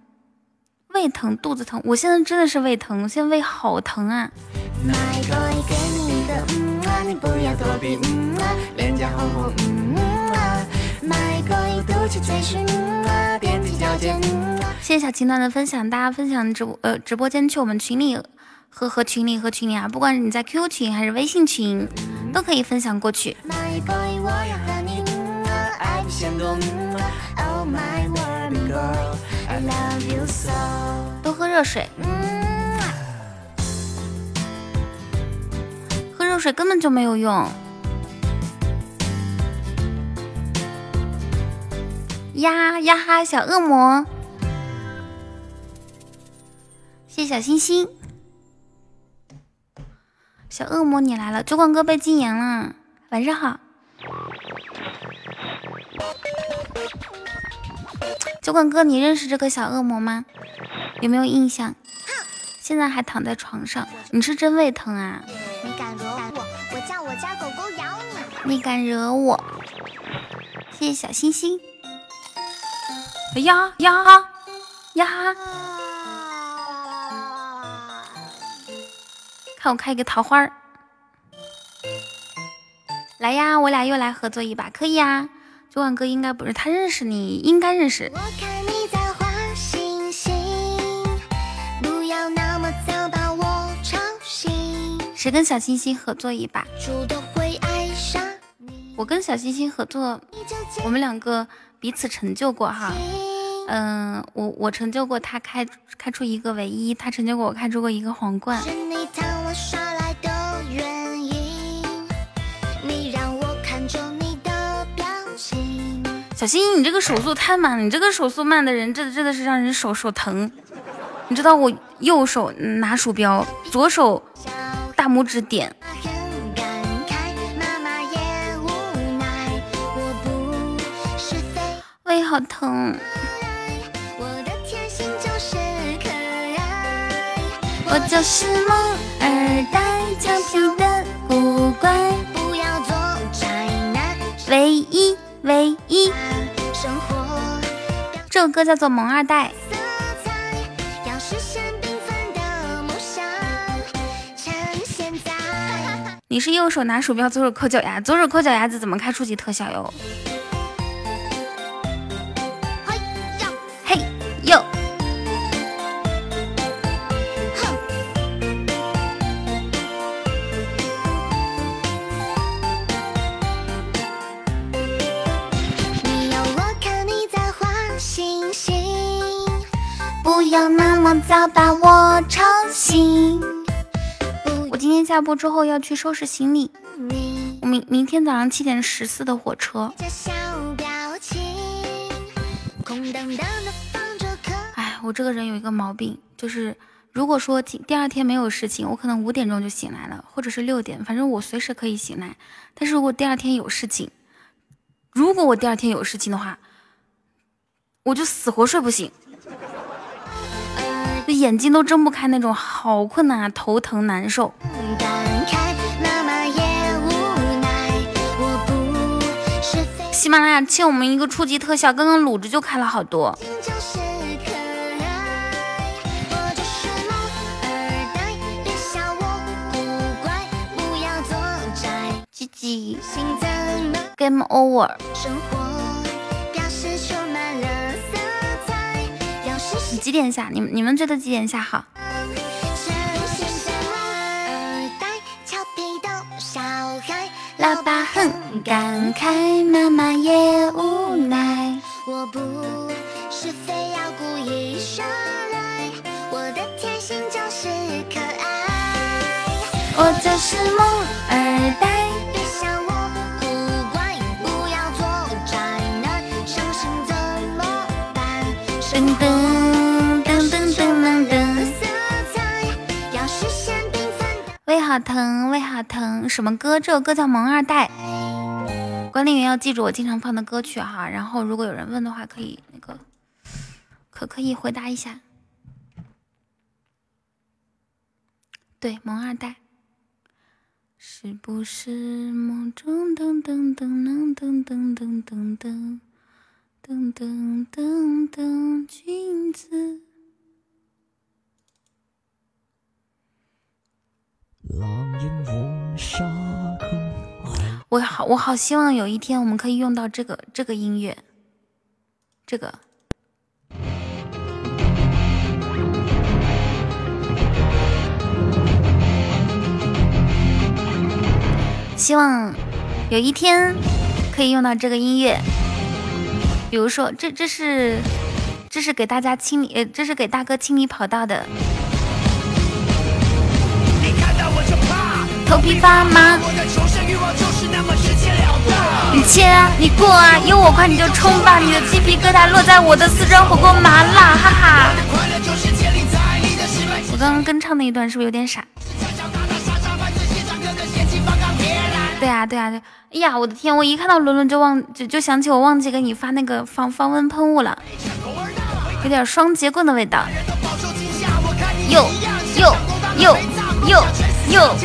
胃疼、肚子疼，我现在真的是胃疼，现在胃好疼啊。My boy，给你一个嗯啊，你不要躲避，嗯啊，脸颊红红，嗯啊。My 谢谢小情暖的分享，大家分享直播呃直播间去我们群里和和群里和群里啊，不管是你在 QQ 群还是微信群，都可以分享过去。多喝热水，喝热水根本就没有用。呀呀哈，小恶魔。谢谢小星星，小恶魔你来了，酒馆哥被禁言了，晚上好。酒馆哥，你认识这个小恶魔吗？有没有印象？现在还躺在床上，你是真胃疼啊？你敢惹我，我叫我家狗狗咬你！你敢惹我？谢谢小星星。呀呀呀！看我开一个桃花儿，来呀，我俩又来合作一把，可以呀。九万哥应该不是他认识你，应该认识。谁跟小星星合作一把？我跟小星星合作，我们两个彼此成就过哈。嗯，我我成就过他开开出一个唯一，他成就过我开出过一个皇冠。小新，你这个手速太慢了，你这个手速慢的人，真的真的是让人手手疼。你知道我右手拿鼠标，左手大拇指点。胃好疼。我就是萌二代，调皮的古怪，不要做宅男。唯一唯一，这首歌叫做《萌二代》。你是右手拿鼠标，左手抠脚丫，左手抠脚丫子怎么开初级特效哟？把我吵醒。我今天下播之后要去收拾行李，我明明天早上七点十四的火车。哎，我这个人有一个毛病，就是如果说第第二天没有事情，我可能五点钟就醒来了，或者是六点，反正我随时可以醒来。但是如果第二天有事情，如果我第二天有事情的话，我就死活睡不醒，眼睛都睁不开那种，好困难啊，头疼难受。喜马拉雅欠我们一个初级特效，刚刚卤着就开了好多。鸡鸡，Game over。几点下？你们你们觉得几点下好？老爸很感慨，妈妈也无奈。我不是非要故意耍赖，我的天性就是可爱。我就是萌二代，胃好疼，胃好疼，什么歌？这首歌叫《萌二代》。管理员要记住我经常放的歌曲哈，然后如果有人问的话，可以那个可可以回答一下。对，《萌二代》是不是梦中噔噔噔噔噔噔噔噔噔噔噔噔噔君子？我好，我好希望有一天我们可以用到这个这个音乐，这个。希望有一天可以用到这个音乐，比如说，这这是这是给大家清理，呃，这是给大哥清理跑道的。头皮发麻，你切啊，你过啊，有我快你就冲吧，你的鸡皮疙瘩落在我的四川火锅麻辣，哈哈。我刚刚跟唱那一段是不是有点傻？对啊对啊对，哎呀，我的天，我一看到伦伦就忘就就想起我忘记给你发那个防防蚊喷雾了，有点双节棍的味道。哟哟哟哟哟。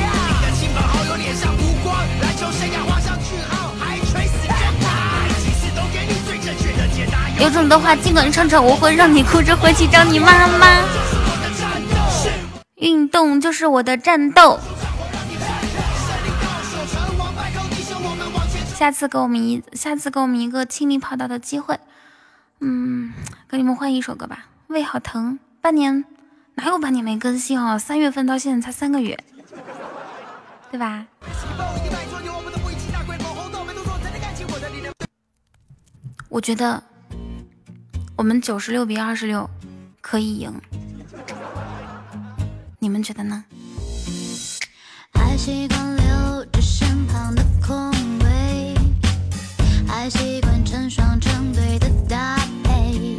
有种的话，尽管唱唱，我会让你哭着回去找你妈妈。运动就是我的战斗。下次给我们一，下次给我们一个清理跑道的机会。嗯，给你们换一首歌吧。胃好疼，半年哪有半年没更新哦？三月份到现在才三个月，对吧？我觉得。我们九十六比二十六可以赢，你们觉得呢？还习惯留着身旁的空位，还习惯成双成对的搭配，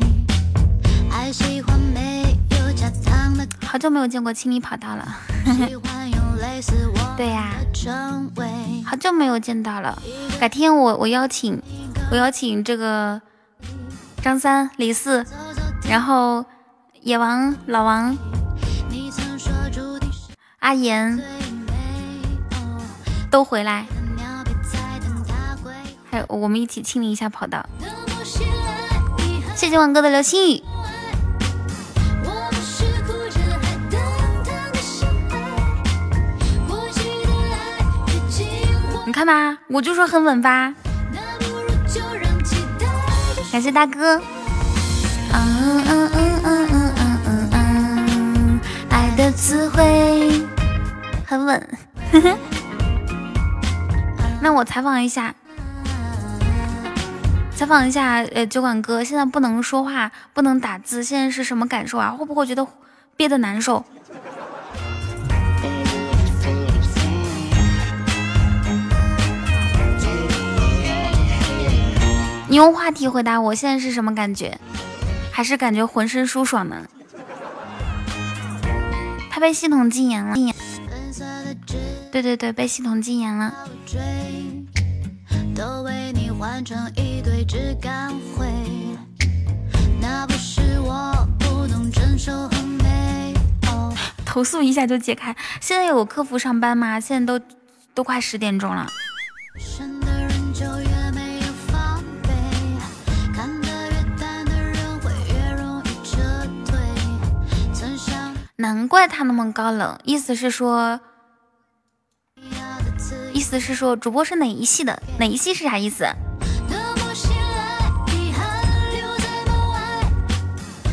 还喜欢没有加糖的。好久没有见过青泥跑道了 对呀，好久没有见到了。改天我我邀请我邀请这个。张三、李四，然后野王、老王、阿岩都回来，还有我们一起清理一下跑道。谢谢王哥的流星雨。你看吧，我就说很稳吧。感谢大哥。嗯嗯嗯嗯嗯嗯嗯，爱的词汇很稳。那我采访一下，采访一下，呃，酒馆哥，现在不能说话，不能打字，现在是什么感受啊？会不会觉得憋得难受？你用话题回答我，现在是什么感觉？还是感觉浑身舒爽呢？他被系统禁言了。对对对，被系统禁言了。投诉一下就解开。现在有客服上班吗？现在都都快十点钟了。难怪他那么高冷，意思是说，意思是说主播是哪一系的？哪一系是啥意思？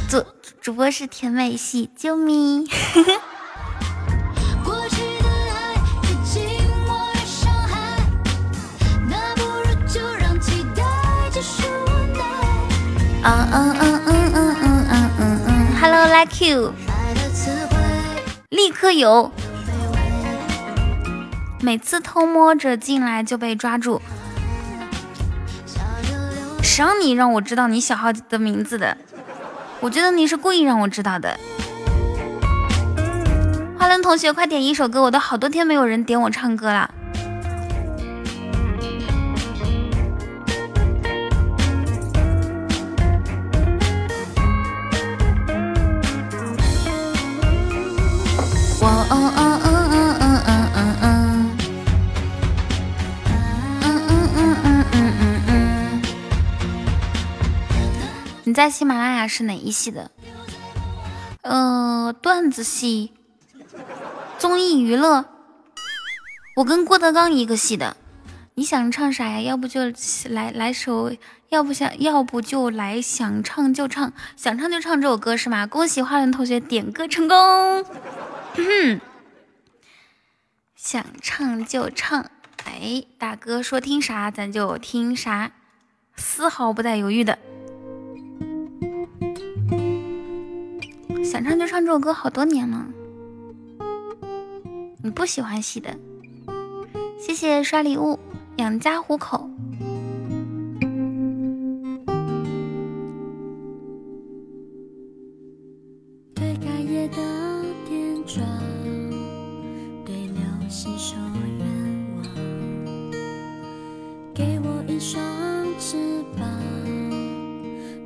主主播是甜美系，救命！嗯嗯嗯嗯嗯嗯嗯嗯，Hello，like you。立刻有，每次偷摸着进来就被抓住。谁让你让我知道你小号的名字的？我觉得你是故意让我知道的。花轮同学，快点一首歌，我都好多天没有人点我唱歌了。在喜马拉雅是哪一系的？呃，段子系，综艺娱乐。我跟郭德纲一个系的。你想唱啥呀？要不就来来首，要不想，要不就来想唱就唱，想唱就唱这首歌是吗？恭喜花轮同学点歌成功。想唱就唱，哎，大哥说听啥咱就听啥，丝毫不带犹豫的。想唱就唱这首歌好多年了。你不喜欢洗的。谢谢刷礼物，养家糊口。给我一双翅膀。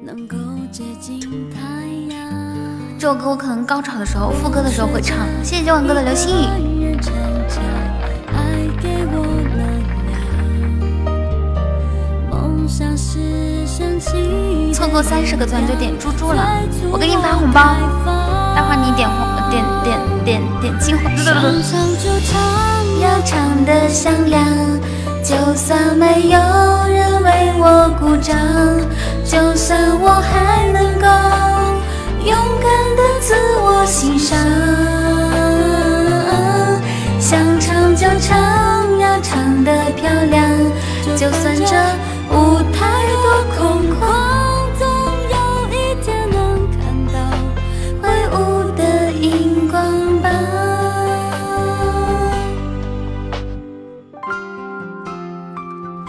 能够接近他。这首歌我可能高潮的时候、副歌的时候会唱。谢谢九晚哥的流星雨。错过三十个钻就点猪猪了，我给你发红包，待会你点红点点点点金黄。要唱的响亮，就算没有人为我鼓掌，就算我还能够。勇敢的自我欣赏，想唱就唱，要唱得漂亮。就算这舞台多空旷，总有一天能看到挥舞的荧光棒。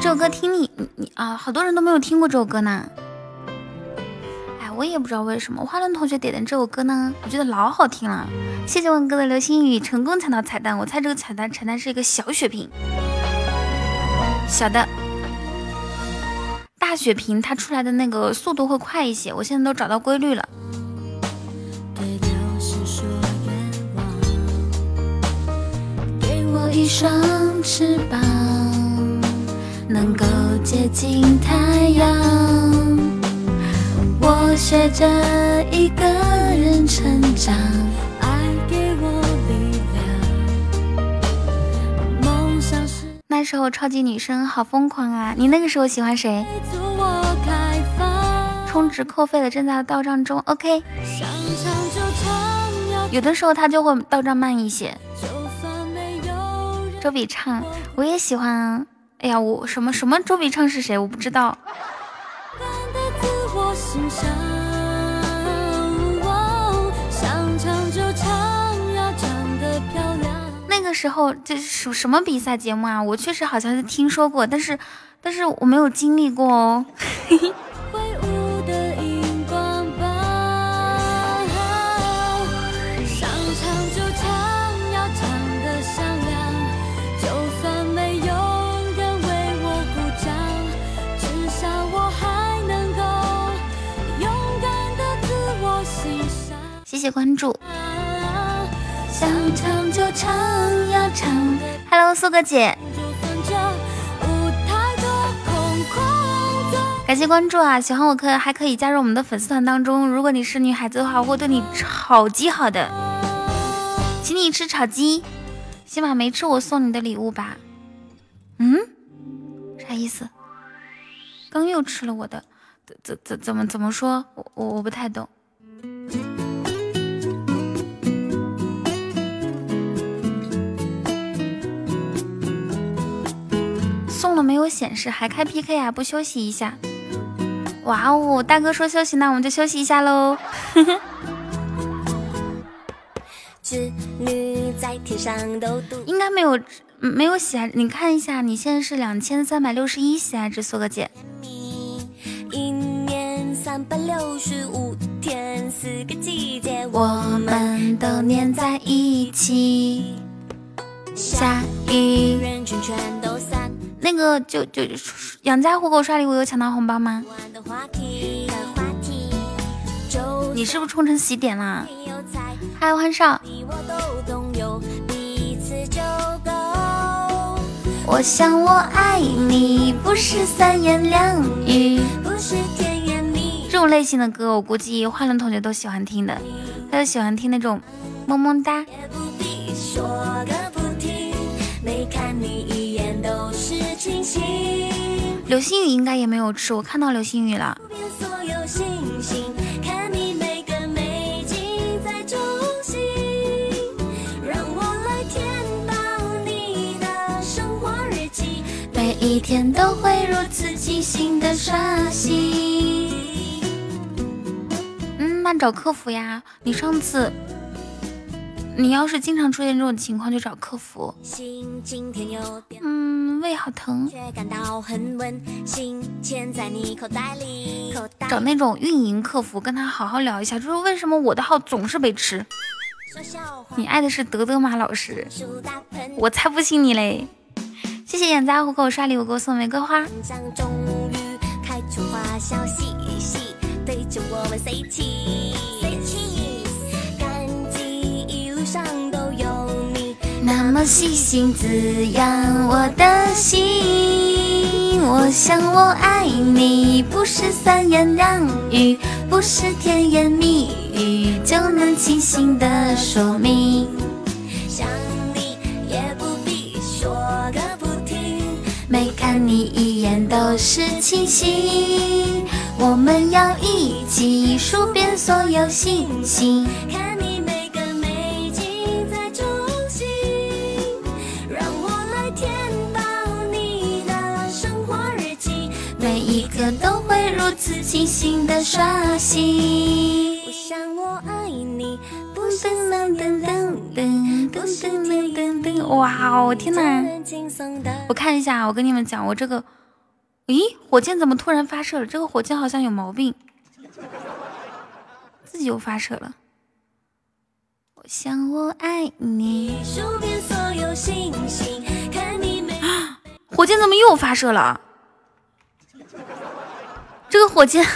这首歌听你你啊，好多人都没有听过这首歌呢。我也不知道为什么花轮同学点的这首歌呢，我觉得老好听了。谢谢文哥的流星雨，成功抢到彩蛋。我猜这个彩蛋彩蛋是一个小血瓶，小的。大大血瓶它出来的那个速度会快一些。我现在都找到规律了。一双翅膀，能够接近太阳。我学着一个人成长。爱给我力量。梦想是那时候超级女生好疯狂啊！你那个时候喜欢谁？充值扣费的正在到账中。OK。有的时候他就会到账慢一些。周笔畅，我也喜欢。哎呀，我什么什么周笔畅是谁？我不知道。那个时候这是什么比赛节目啊？我确实好像是听说过，但是但是我没有经历过哦。谢关注。Hello，苏哥姐，感谢关注啊！喜欢我可还可以加入我们的粉丝团当中。如果你是女孩子的话，我会对你超级好的，请你吃炒鸡。起码没吃我送你的礼物吧？嗯，啥意思？刚又吃了我的，怎怎怎怎么怎么说？我我我不太懂。没有显示，还开 PK 啊？不休息一下？哇哦，大哥说休息，那我们就休息一下喽。应该没有没有喜爱，你看一下，你现在是两千三百六十一喜爱值，苏哥姐。一年三百六十五天，四个季节，我们都黏在一起。下雨。那个就就养家糊口刷礼物有抢到红包吗？你是不是冲成喜点啦？嗨，欢少。我想我爱你，不是三言两语，这种类型的歌，我估计欢乐同学都喜欢听的，他就喜欢听那种么么哒。流星雨应该也没有吃，我看到流星雨了。每一天都会如此刷新。嗯，慢找客服呀？你上次。你要是经常出现这种情况，就找客服。嗯，胃好疼。找那种运营客服，跟他好好聊一下，就是为什么我的号总是被吃？你爱的是德德吗，老师？我才不信你嘞！谢谢养家糊口刷礼物给我送玫瑰花。那么细心滋养我的心，我想我爱你，不是三言两语，不是甜言蜜语就能清醒的说明。想你也不必说个不停，每看你一眼都是清醒。我们要一起数遍所有星星。看歌都会如此清醒的刷新。我想我爱你，噔噔噔噔噔噔噔噔。哇哦，我天哪，我看一下，我跟你们讲，我这个咦，火箭怎么突然发射了？这个火箭好像有毛病。自己又发射了。我想我爱你。火箭怎么又发射了？个火箭，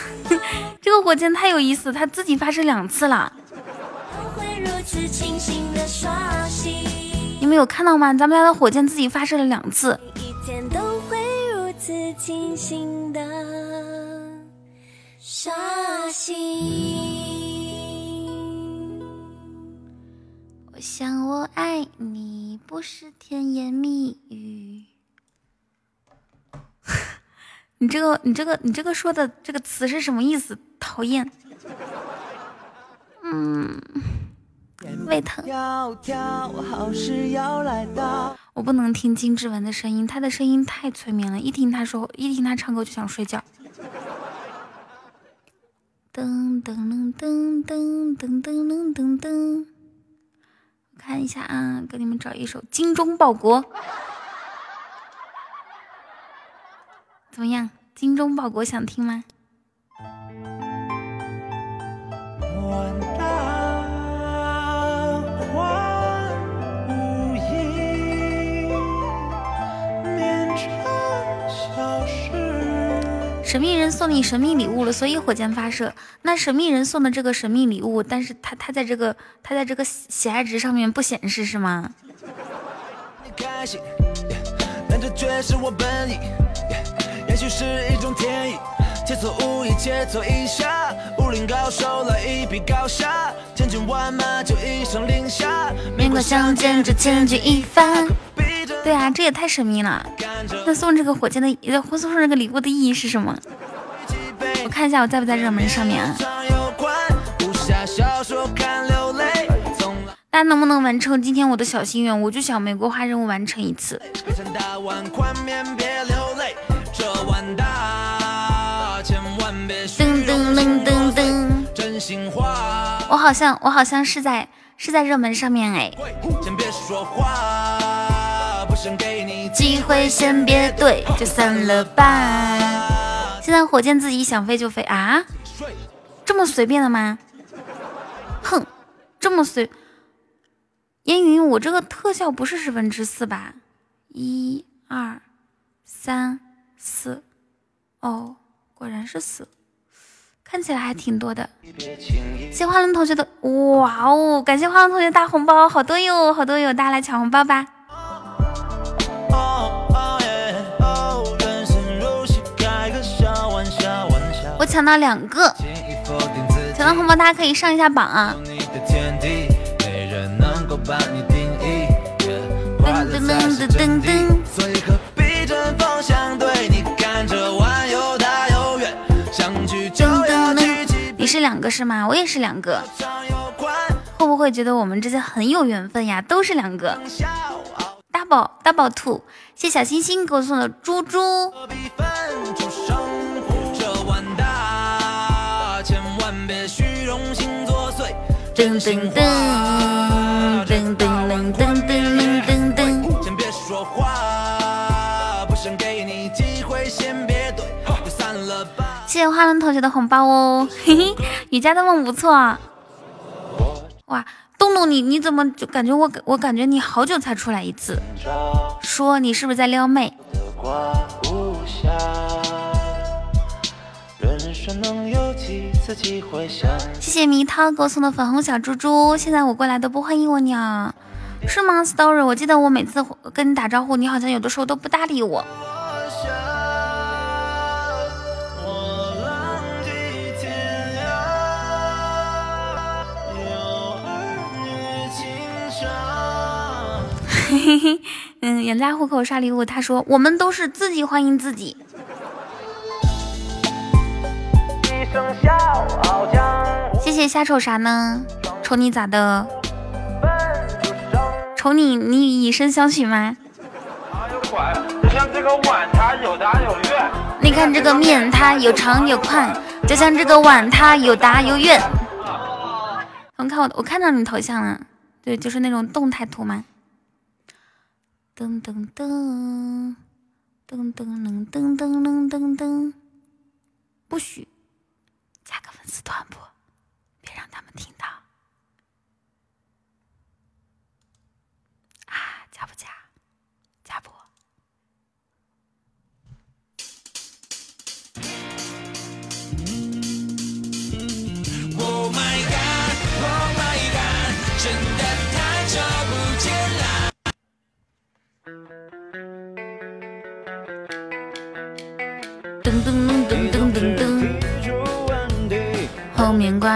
这个火箭太有意思，它自己发射两次了。你们有看到吗？咱们家的火箭自己发射了两次。我想我爱你不是甜言蜜语。你这个，你这个，你这个说的这个词是什么意思？讨厌。嗯。胃疼。我不能听金志文的声音，他的声音太催眠了，一听他说，一听他唱歌就想睡觉。噔噔噔噔噔噔噔噔噔，我看一下啊，给你们找一首《精忠报国》，怎么样？《精忠报国》想听吗？神秘人送你神秘礼物了，所以火箭发射。那神秘人送的这个神秘礼物，但是他他在这个他在这个喜爱值上面不显示是吗？面国相见，这千钧一发。对啊，这也太神秘了。那送这个火箭的，送送这个礼物的意义是什么？我看一下我在不在热门上面啊？大家能不能完成今天我的小心愿？我就想玫瑰花任务完成一次。噔噔噔噔噔。我好像我好像是在是在热门上面哎。机会先别对，就散了吧。现在火箭自己想飞就飞啊？这么随便的吗？哼，这么随。烟云，我这个特效不是十分之四吧？一、二、三、四。哦，果然是四，看起来还挺多的。谢花轮同学的，哇哦！感谢花轮同学大红包，好多哟，好多哟，大家来抢红包吧。我抢到两个，抢到红包，大家可以上一下榜啊！噔噔噔噔噔！你是两个是吗？我也是两个，会不会觉得我们之间很有缘分呀？都是两个。double double two，谢小星星给我送的猪猪。噔噔噔噔噔噔噔噔噔谢谢花轮同学的红包哦，嘿嘿，雨家的梦不错啊。哇，东东你你怎么就感觉我我感觉你好久才出来一次？说你是不是在撩妹？谢谢迷涛给我送的粉红小猪猪，现在我过来都不欢迎我鸟，是吗？Story，我记得我每次跟你打招呼，你好像有的时候都不搭理我。嗯，远家户口刷礼物，他说我们都是自己欢迎自己。谢谢瞎瞅啥呢？瞅你咋的？瞅你，你以身相许吗？你看这个面，它有长有宽，就像这个碗，它有大有圆。我看我，我看到你头像了，对，就是那种动态图吗？噔噔噔噔噔噔噔噔噔噔，不许。加个粉丝团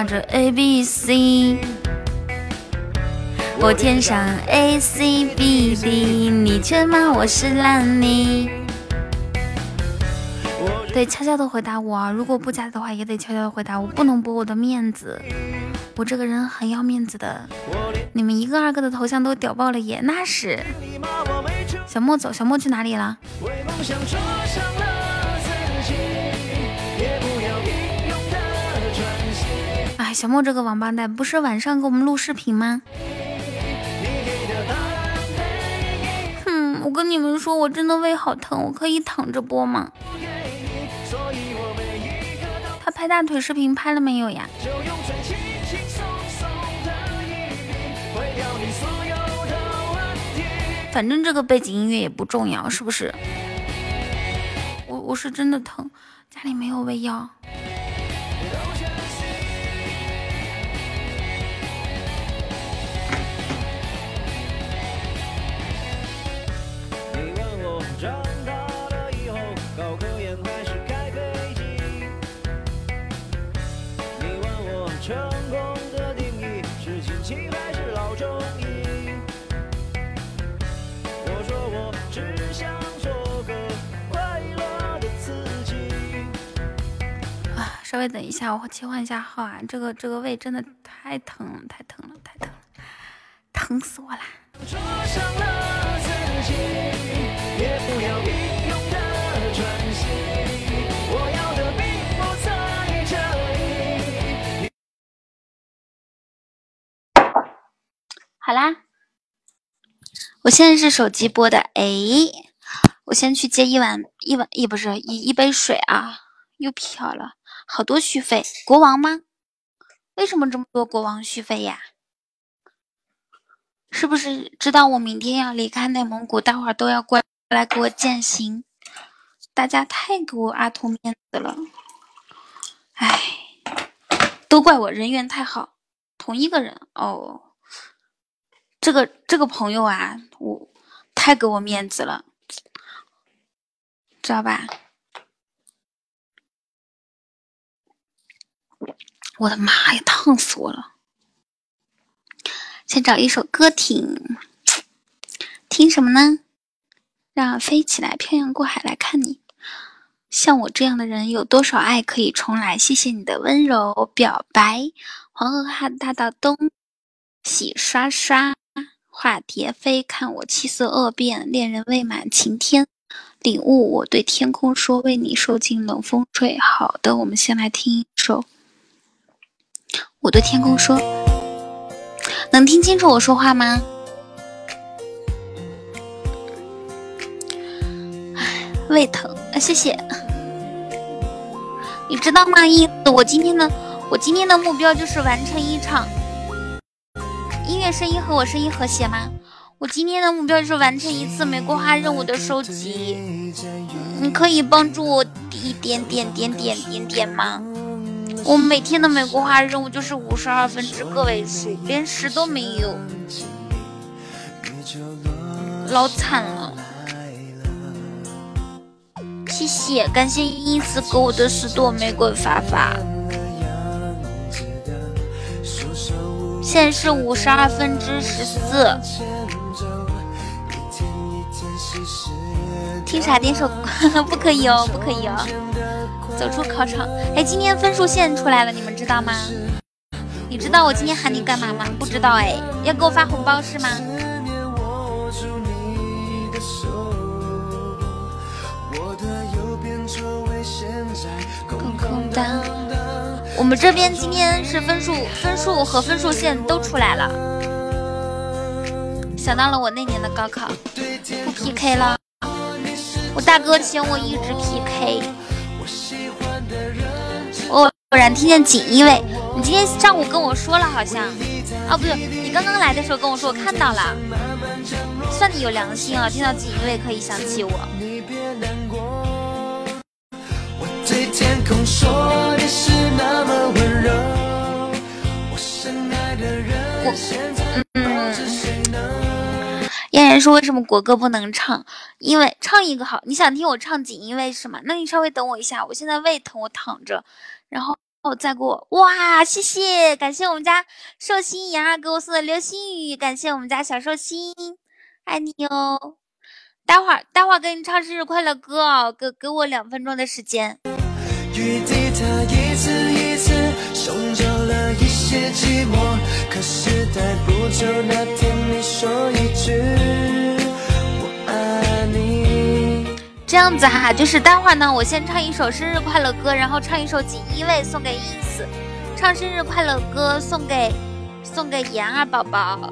着 A B C。我填上 A C B D，你却骂我是烂泥。对，悄悄的回答我，如果不加的话，也得悄悄的回答我，不能驳我的面子。我这个人很要面子的。你们一个二个的头像都屌爆了耶，那是。小莫走，小莫去哪里了？小莫这个王八蛋，不是晚上给我们录视频吗？哼，我跟你们说，我真的胃好疼，我可以躺着播吗？他拍大腿视频拍了没有呀？反正这个背景音乐也不重要，是不是？我我是真的疼，家里没有胃药。稍微等一下，我切换一下号啊！这个这个胃真的太疼了，太疼了，太疼了，疼死我了！好啦，我现在是手机播的，哎，我先去接一碗一碗一不是一一杯水啊，又飘了。好多续费，国王吗？为什么这么多国王续费呀？是不是知道我明天要离开内蒙古，大伙儿都要过来给我践行？大家太给我阿图面子了，哎，都怪我人缘太好。同一个人哦，这个这个朋友啊，我太给我面子了，知道吧？我的妈呀，烫死我了！先找一首歌听，听什么呢？让飞起来，漂洋过海来看你。像我这样的人，有多少爱可以重来？谢谢你的温柔表白。黄河汉大道东，洗刷刷，化蝶飞。看我气色恶变，恋人未满晴天。领悟，我对天空说，为你受尽冷风吹。好的，我们先来听一首。我对天空说：“能听清楚我说话吗？”胃疼，谢谢。你知道吗？意思我今天的我今天的目标就是完成一场音乐声音和我声音和谐吗？我今天的目标就是完成一次玫瑰花任务的收集。你可以帮助我一点点点点点点吗？我每天的玫瑰花任务就是五十二分之个位数，连十都没有，老惨了。谢谢，感谢依依赐给我的十朵玫瑰发发。现在是五十二分之十四。听啥点首？不可以哦，不可以哦。走出考场，哎，今天分数线出来了，你们知道吗？你知道我今天喊你干嘛吗？不知道哎，要给我发红包是吗？空空荡。我们这边今天是分数，分数和分数线都出来了。想到了我那年的高考，不 PK 了。我大哥请我一直 PK。我偶然听见锦衣卫，你今天上午跟我说了好像，哦不对，你刚刚来的时候跟我说我看到了，算你有良心啊，听到锦衣卫可以想起我。我嗯，嫣然说为什么国歌不能唱？因为唱一个好，你想听我唱锦衣卫是吗？那你稍微等我一下，我现在胃疼，我躺着。然后。哦再过哇！谢谢，感谢我们家寿星妍儿给我送的流星雨，感谢我们家小寿星，爱你哟。待会儿待会儿给你唱生日快乐歌哦，给给我两分钟的时间。雨滴它一次一次冲走了一些寂寞，可是带不走那天你说一句。这样子哈，就是待会儿呢，我先唱一首生日快乐歌，然后唱一首锦衣卫送给 ins，唱生日快乐歌送给送给妍儿宝宝。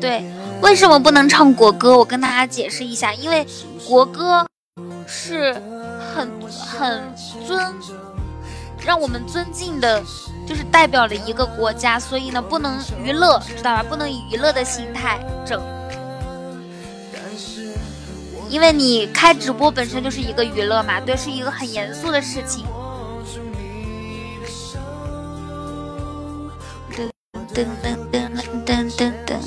对，为什么不能唱国歌？我跟大家解释一下，因为国歌是很很尊，让我们尊敬的，就是代表了一个国家，所以呢，不能娱乐，知道吧？不能以娱乐的心态整。因为你开直播本身就是一个娱乐嘛，对，是一个很严肃的事情。噔噔噔噔噔噔，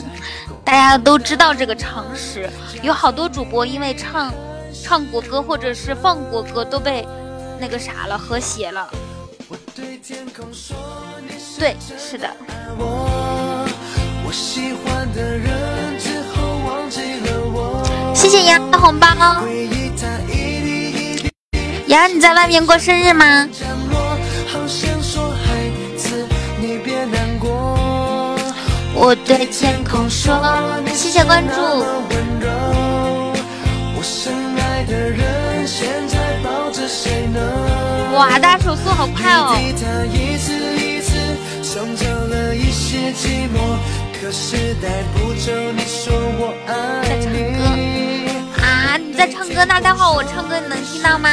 大家都知道这个常识。有好多主播因为唱唱国歌或者是放国歌都被那个啥了，和谐了。对，是的。我喜欢的人谢谢杨的红包，杨你在外面过生日吗？我对天空说，谢谢关注。哇，大手速好快哦！在唱歌。啊！你在唱歌，那待会儿我唱歌你能听到吗？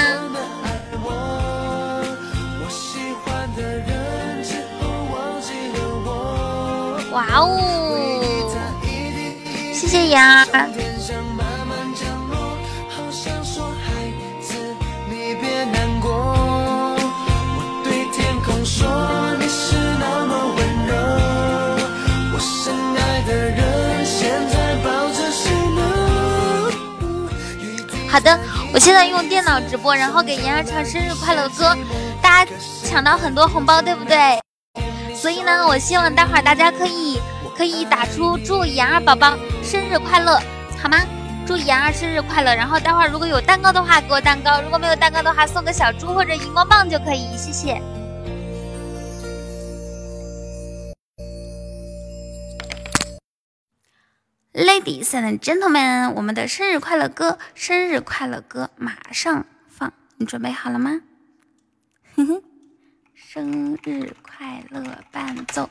哇哦！谢谢呀。好的，我现在用电脑直播，然后给妍儿唱生日快乐歌，大家抢到很多红包，对不对？所以呢，我希望待会儿大家可以可以打出祝妍儿宝宝生日快乐，好吗？祝妍儿生日快乐。然后待会儿如果有蛋糕的话，给我蛋糕；如果没有蛋糕的话，送个小猪或者荧光棒就可以，谢谢。Ladies and gentlemen，我们的生日快乐歌，生日快乐歌马上放，你准备好了吗？哼哼，生日快乐伴奏，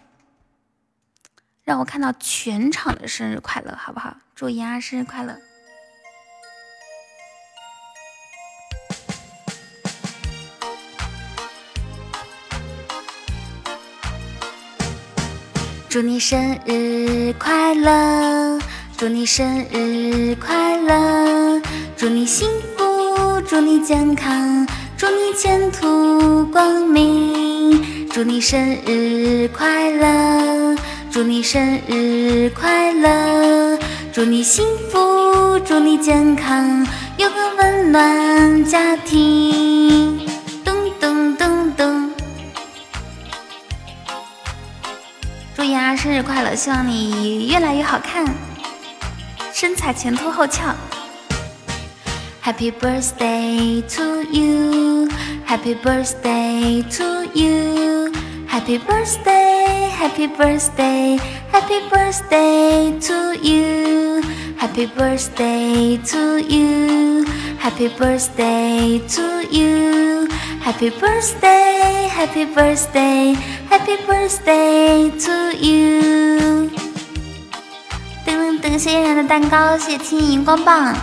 让我看到全场的生日快乐，好不好？祝妍儿生日快乐！祝你生日快乐！祝你生日快乐，祝你幸福，祝你健康，祝你前途光明。祝你生日快乐，祝你生日快乐，祝你幸福，祝你健康，有个温暖家庭。咚咚咚咚！祝妍儿生日快乐，希望你越来越好看。身材前凸后翘。Happy birthday to you, Happy birthday to you, Happy birthday, Happy birthday, Happy birthday to you, Happy birthday to you, Happy birthday to you, Happy birthday, Happy birthday, Happy birthday to you. 噔噔，谢谢嫣然的蛋糕，谢谢青荧光棒。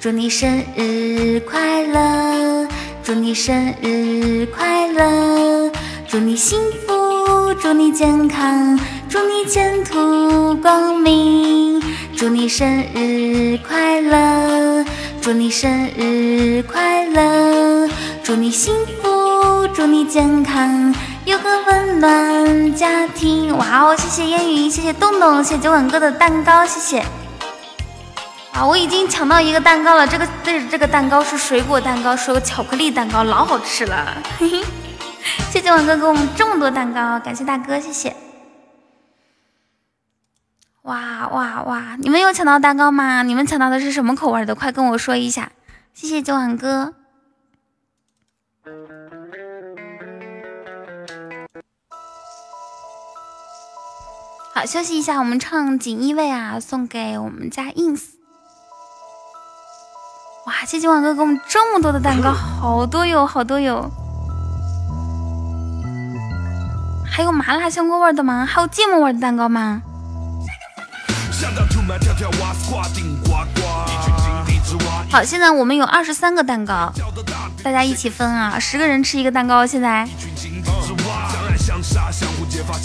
祝你生日快乐，祝你生日快乐，祝你幸福，祝你健康，祝你前途光明。祝你生日快乐，祝你生日快乐，祝你幸福，祝你健康。有个温暖家庭，哇哦！谢谢烟云，谢谢洞洞，谢谢九吻哥的蛋糕，谢谢。啊！我已经抢到一个蛋糕了，这个这这个蛋糕是水果蛋糕，是个巧克力蛋糕，老好吃了。嘿嘿，谢谢王哥给我们这么多蛋糕，感谢大哥，谢谢。哇哇哇！你们有抢到蛋糕吗？你们抢到的是什么口味的？快跟我说一下。谢谢九碗哥。好，休息一下，我们唱锦衣卫啊，送给我们家 ins。哇，谢谢王哥给我们这么多的蛋糕，好多哟，好多哟。还有麻辣香锅味的吗？还有芥末味的蛋糕吗？好，现在我们有二十三个蛋糕，大家一起分啊，十个人吃一个蛋糕。现在，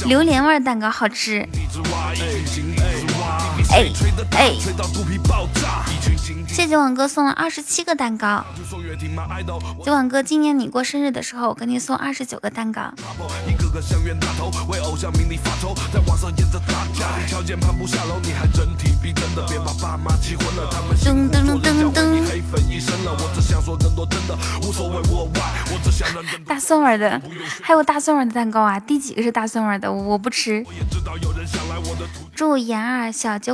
榴莲味蛋糕好吃。哎哎。谢谢九碗哥送了二十七个蛋糕。今晚哥，今年你过生日的时候，我给你送二十九个蛋糕。噔噔噔噔。大蒜味的，还有大蒜味的蛋糕啊？第几个是大蒜味的？我不吃。祝妍儿小酒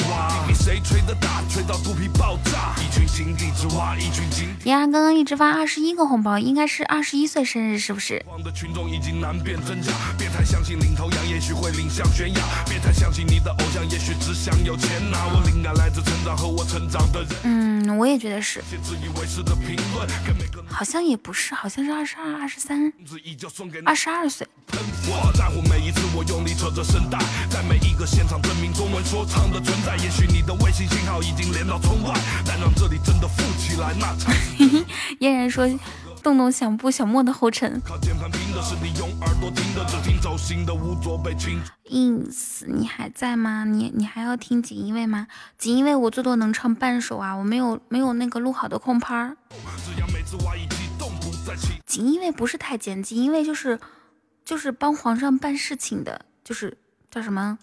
妍儿刚刚一直发二十一个红包，应该是二十一岁生日，是不是？的群众已经难辨真假，别太相信领头羊，也许会领向悬崖。别太相信你的偶像，也许只想有钱拿。我灵感来自成长和我成长的人嗯，我也觉得是。好像也不是，好像是二十二、二十三、二十二岁。微信信号已经连到窗外难道这里真的富起来那场嫣然说：“动动小布小莫的后尘。” ins，你还在吗？你你还要听锦衣卫吗？锦衣卫我最多能唱半首啊，我没有没有那个录好的空拍儿。锦衣卫不是太监，锦衣卫就是就是帮皇上办事情的，就是叫什么？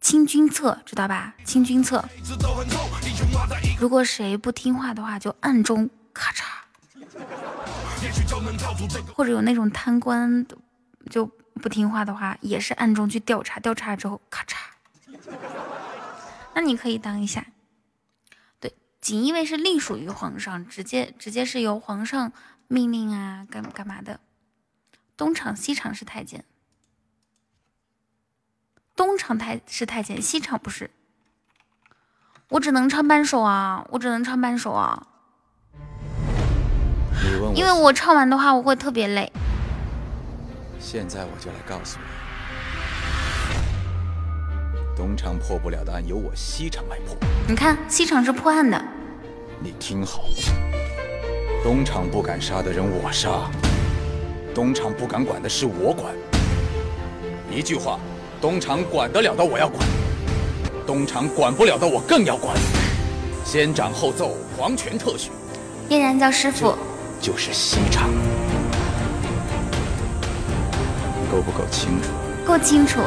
清君侧，知道吧？清君侧，如果谁不听话的话，就暗中咔嚓，或者有那种贪官就不听话的话，也是暗中去调查，调查之后咔嚓。那你可以当一下。对，锦衣卫是隶属于皇上，直接直接是由皇上命令啊，干干嘛的？东厂西厂是太监。东厂太是太监，西厂不是。我只能唱半首啊，我只能唱半首啊。因为我唱完的话，我会特别累。现在我就来告诉你，东厂破不了的案，由我西厂来破。你看，西厂是破案的。你听好，东厂不敢杀的人我杀，东厂不敢管的事我管。一句话。东厂管得了的我要管，东厂管不了的我更要管。先斩后奏，皇权特许。嫣然叫师傅，就是西厂，够不够清楚？够清楚。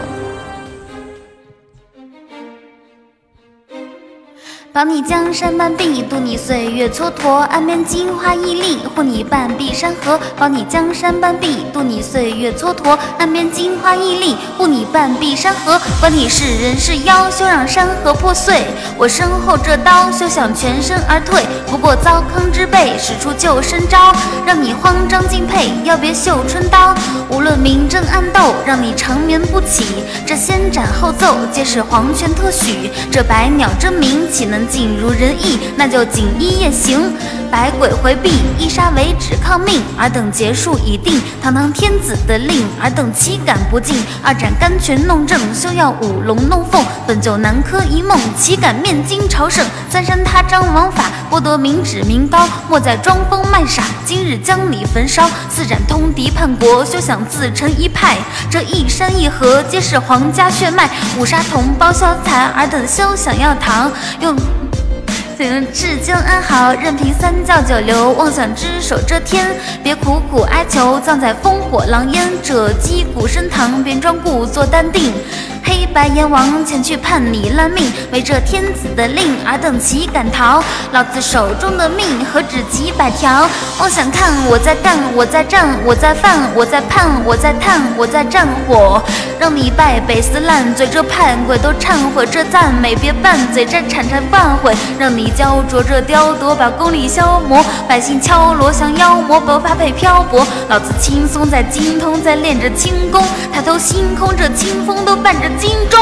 保你江山半壁，渡你岁月蹉跎；岸边金花屹立，护你半壁山河。保你江山半壁，渡你岁月蹉跎；岸边金花屹立，护你半壁山河。管你是人是妖，休让山河破碎。我身后这刀，休想全身而退。不过糟糠之辈，使出救生招，让你慌张敬佩。要别绣春刀，无论明争暗斗，让你长眠不起。这先斩后奏，皆是皇权特许。这百鸟争鸣，岂能？尽如人意，那就锦衣夜行。百鬼回避，一杀为止抗命。尔等劫数已定，堂堂天子的令，尔等岂敢不敬？二斩甘泉弄正，休要舞龙弄凤。本就南柯一梦，岂敢面惊朝圣？三山他张王法，剥夺民脂民膏，莫再装疯卖傻。今日将你焚烧，四斩通敌叛国，休想自成一派。这一山一河，皆是皇家血脉。五杀同胞消残，尔等休想要逃。用。请至今安好，任凭三教九流妄想只手遮天，别苦苦哀求，葬在烽火狼烟。这击鼓升堂，便装故作淡定。黑白阎王前去判你烂命，违这天子的令，尔等岂敢逃？老子手中的命何止几百条？妄想看我在干，我在战，我在犯，我在盼，我在叹，我在战火，让你败北撕烂嘴，这叛鬼都忏悔，这赞美别拌嘴，这铲铲反悔，让你焦灼，这雕琢把功力消磨，百姓敲锣像妖魔，不发配漂泊，老子轻松在精通，在练着轻功，抬头星空，这清风都伴着。金钟，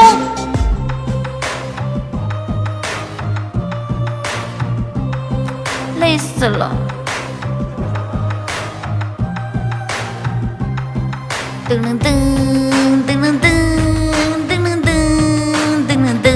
累死了。噔噔噔噔噔噔噔噔噔！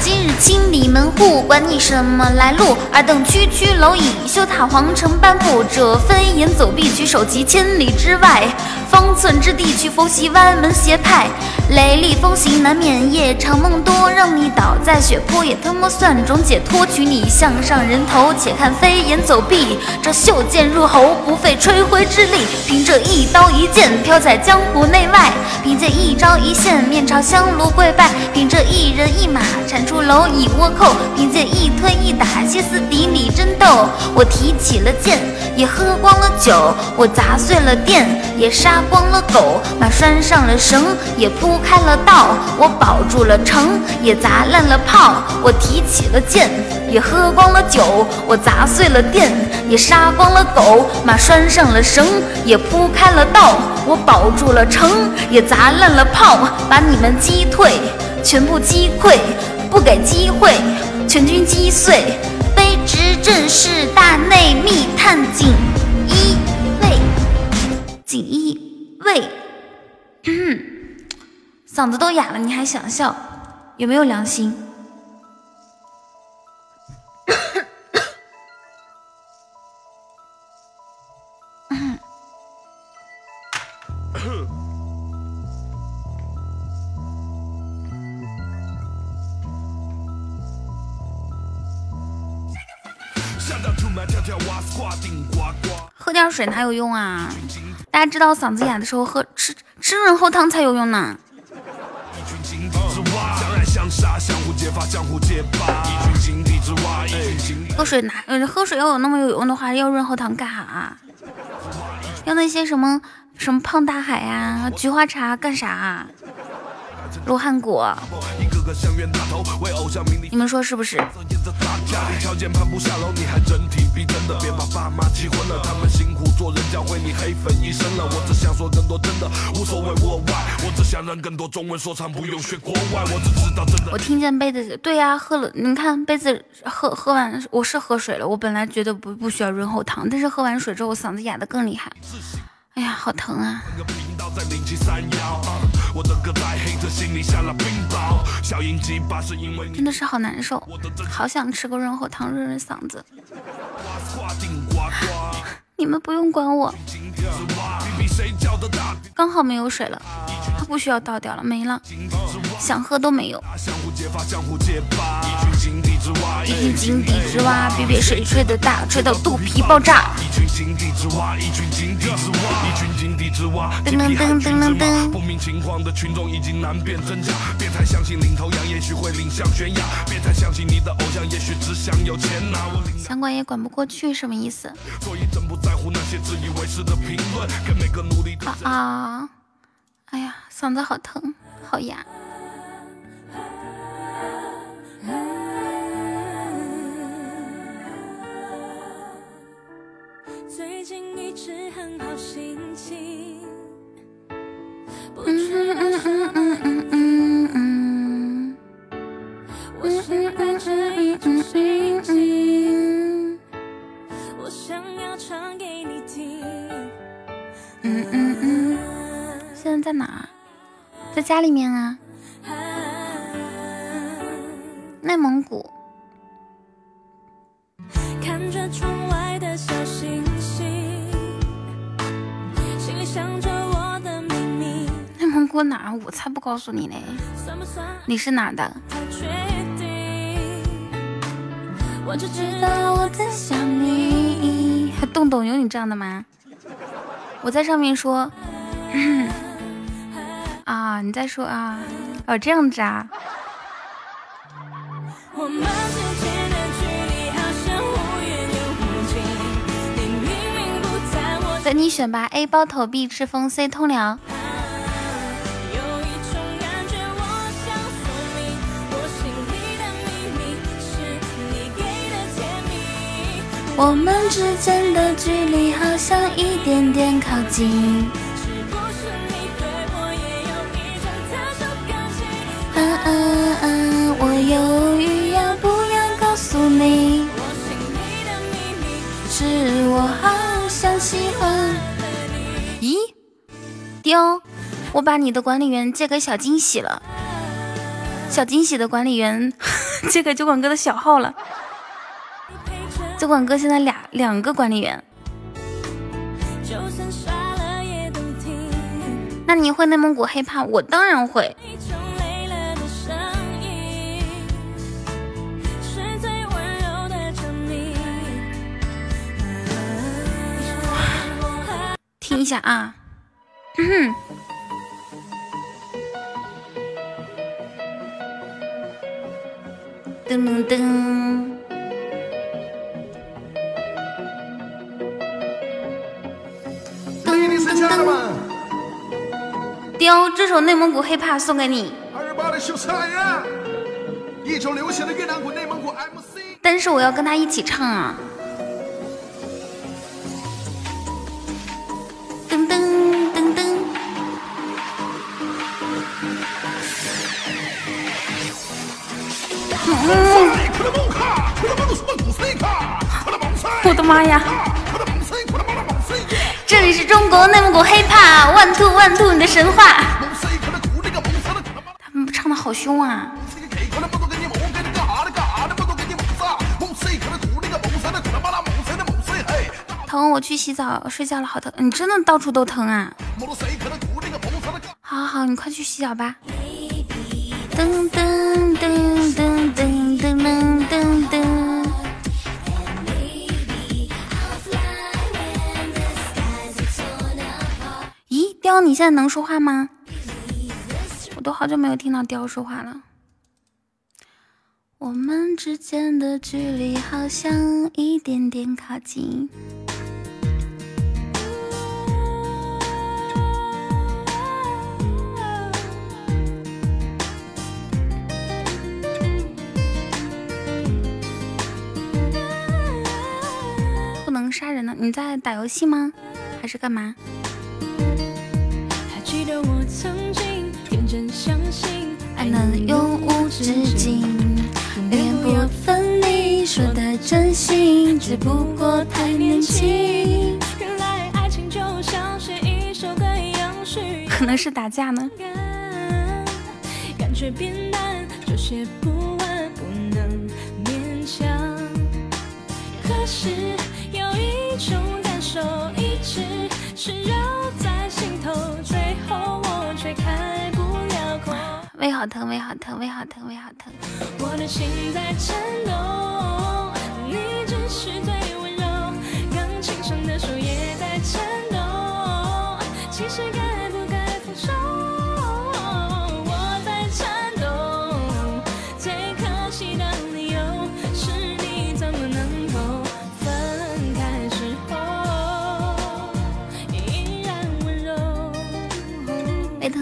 今日清理。门户管你什么来路，尔等区区蝼蚁，休踏皇城半步，这飞檐走壁，举手即千里之外。方寸之地去佛系歪门邪派，雷厉风行难免夜长梦多，让你倒在血泊也他妈算种解脱。取你项上人头，且看飞檐走壁，这袖剑入喉不费吹灰之力，凭这一刀一剑飘在江湖内外，凭借一招一线面朝香炉跪拜，凭这一人一马铲出蝼蚁倭寇，凭借一推一打歇斯底里争斗。我提起了剑，也喝光了酒，我砸碎了店，也杀。杀光了狗，马拴上了绳，也铺开了道。我保住了城，也砸烂了炮。我提起了剑，也喝光了酒。我砸碎了店，也杀光了狗，马拴上了绳，也铺开了道。我保住了城，也砸烂了炮，把你们击退，全部击溃，不给机会，全军击碎。卑职正是大内密探锦衣卫，锦衣。喂，嗓子都哑了，你还想笑？有没有良心？喝点水哪有用啊？大家知道嗓子哑的时候喝吃吃润喉糖才有用呢。喝水哪？呃，喝水要有那么有用的话，要润喉糖干啥？要那些什么什么胖大海呀、菊花茶干啥？罗汉果，你们说是不是？我听见杯子，对呀，喝了，你看杯子喝喝完，我是喝水了。我本来觉得不不需要润喉糖，但是喝完水之后，我嗓子哑的更厉害。哎呀，好疼啊！真的是好难受，好想吃个润喉糖润润嗓子。你们不用管我，刚好没有水了，它不需要倒掉了，没了，想喝都没有。一群井底之蛙，比比谁吹的大，吹到肚皮爆炸。噔噔噔噔噔噔。不明情况的群众已经难辨真假，别太相信领头羊，也许会领向悬崖。别太相信你的偶像，也许只想有钱拿。想管也管不过去，什么意思？所以真不在乎那些自以为是的评论，给每个努力的。啊！哎呀，嗓子好疼，好哑。最近一直很好心情，家里面啊。内蒙古。看着窗外的小星星，心里想着我的秘密。内蒙古哪？我才不告诉你嘞。你是哪的？我只知道我在想你。还洞洞有你这样的吗？我在上面说。啊，你再说啊？哦，这样子啊。等你选吧，A 包投币，赤峰 C 通辽。我们之间的距离好像一点点靠近。丢！我把你的管理员借给小惊喜了，小惊喜的管理员 借给酒馆哥的小号了。酒馆哥现在俩两个管理员。那你会内蒙古黑怕我当然会。听一下啊，噔噔噔，噔噔噔，雕，这首内蒙古 hiphop 送给你。但是我要跟他一起唱啊。我的妈呀！这里是中国内蒙古 hiphop one two one two 你的神话。他们唱的好凶啊！疼，我去洗澡睡觉了，好疼！你真的到处都疼啊！好好好，你快去洗澡吧。噔噔噔噔噔噔噔噔噔。咦，雕，你现在能说话吗？我都好久没有听到雕说话了。我们之间的距离好像一点点靠近。能杀人呢？你在打游戏吗？还是干嘛？爱能永无止境，恋不分离，说的真心，只不过太年轻。可能是打架呢。感觉变淡，就写不完，不能勉强。可是。一种感受一直缠绕在心头，最后我却开不了口。胃好疼，胃好疼，胃好疼，胃好疼。我的心在颤抖，你只是最温柔，钢琴上的手也在颤抖。其实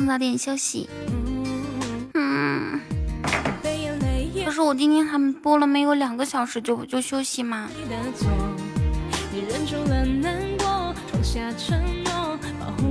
早点休息。嗯，可是我今天还播了没有两个小时就就休息吗？你了难过，下承诺，保护。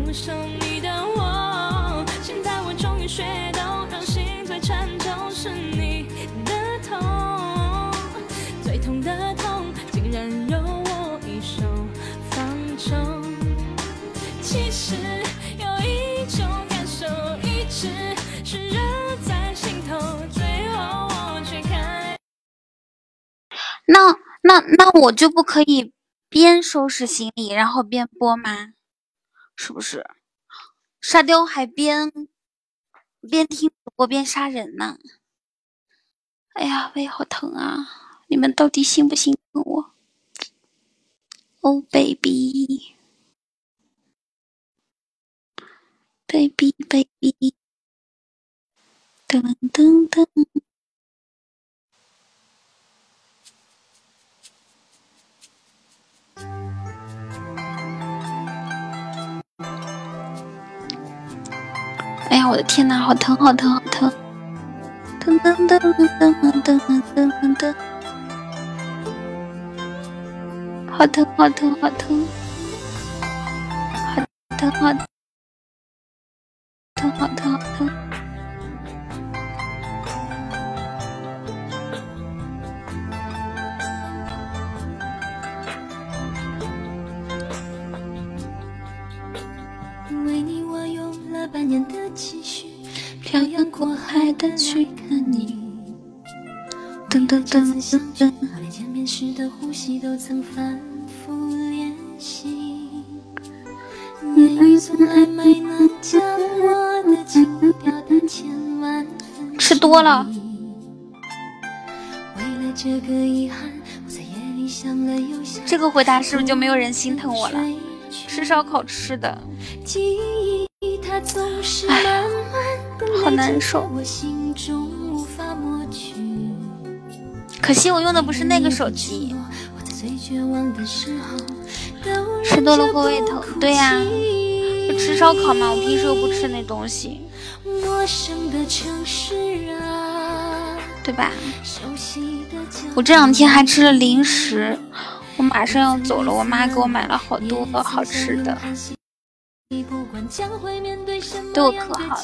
那那我就不可以边收拾行李然后边播吗？是不是？沙雕还边边听主播边杀人呢？哎呀，胃好疼啊！你们到底心不心疼我？Oh baby，baby baby，噔噔噔。哎呀，我的天呐，好疼，好疼，好疼！噔噔噔噔噔噔噔噔，好疼，好疼，好疼，好疼，好疼，好疼，好疼。半年的积蓄，漂洋过海的去看你。噔噔噔噔噔，连见面时的呼吸都曾反复练习。言语从来没能将我的情表达千万分。吃多了。为了这个遗憾，我在夜里想了又想。这个回答是不是就没有人心疼我了？吃烧烤吃的。记忆唉，好难受。可惜我用的不是那个手机。吃多了会胃疼。对呀，吃烧烤嘛，我平时又不吃那东西，对吧？我这两天还吃了零食，我马上要走了，我妈给我买了好多好吃的。对我可好了。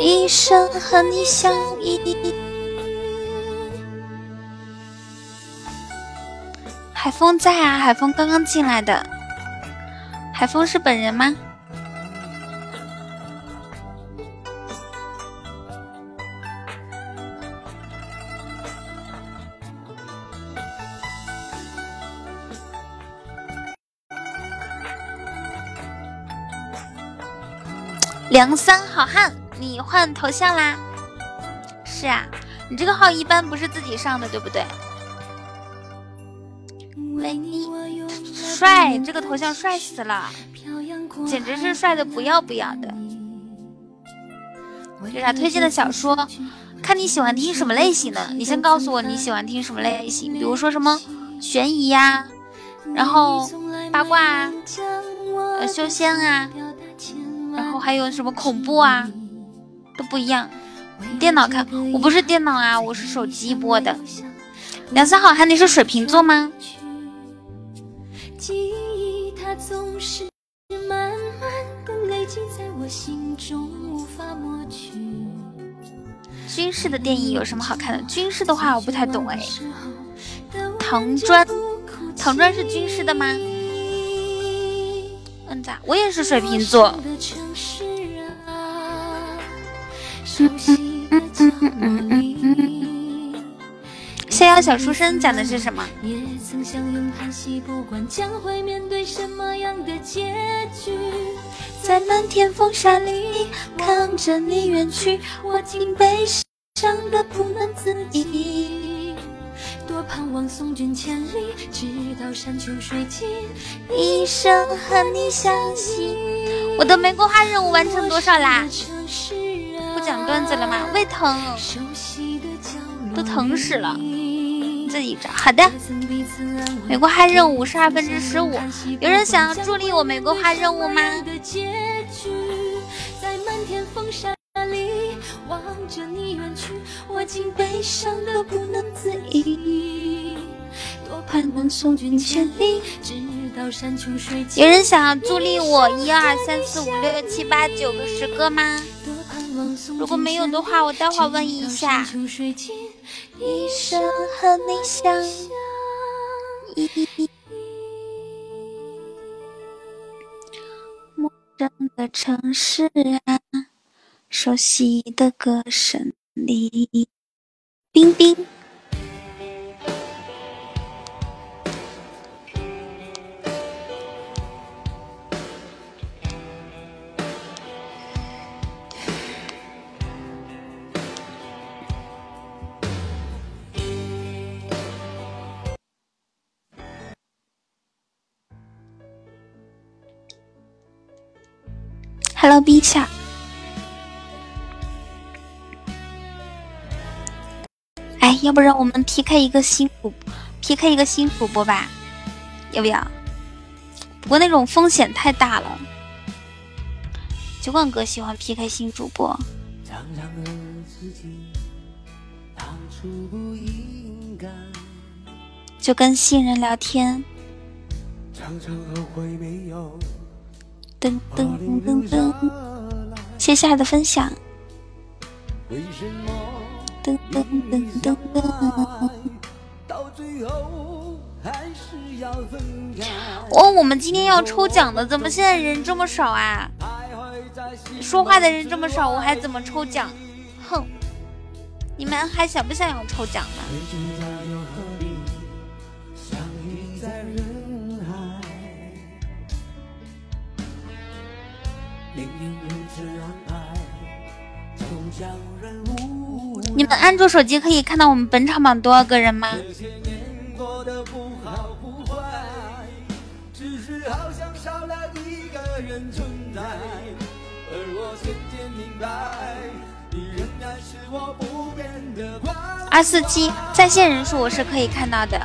一生和你相依。海风在啊，海风刚刚进来的。海风是本人吗？梁三好汉，你换头像啦？是啊，你这个号一般不是自己上的，对不对？帅，这个头像帅死了，简直是帅的不要不要的。有啥推荐的小说？看你喜欢听什么类型的，你先告诉我你喜欢听什么类型，比如说什么悬疑呀，然后八卦啊，呃，修仙啊。还有什么恐怖啊，都不一样。电脑看，我不是电脑啊，我是手机播的。梁三好汉，你是水瓶座吗？军事的电影有什么好看的？军事的话我不太懂哎。唐砖，唐砖是军事的吗？我也是水瓶座。逍遥小书生讲的是什么？在漫天风沙里看着你远去，我竟悲伤的不能自已。多盼望送君千里，直到山穷水尽，一生和你相惜。我的玫瑰花任务完成多少啦？不讲段子了吗？胃疼，都疼死了。自己找。好的。玫瑰花任务五十二分之十五，有人想要助力我玫瑰花任务吗？望着你远去，我竟悲伤得不能自已。多盼能送君千里，直到山穷水尽。有人想要助力我一二三四五六七八九个十个吗？如果没有的话，我待会问一下。一生和你相依，陌生的城市啊。熟悉的歌声里，冰冰。Hello，冰哎，要不然我们 PK 一个新主，PK 一个新主播吧，要不要？不过那种风险太大了。酒馆哥喜欢 PK 新主播。就跟新人聊天。噔噔噔噔，谢谢的分享。噔噔噔噔噔。哦，我们今天要抽奖的，怎么现在人这么少啊？说话的人这么少，我还怎么抽奖？哼！你们还想不想要抽奖呢？你们安卓手机可以看到我们本场榜多少个人吗？二四七在线人数我是可以看到的。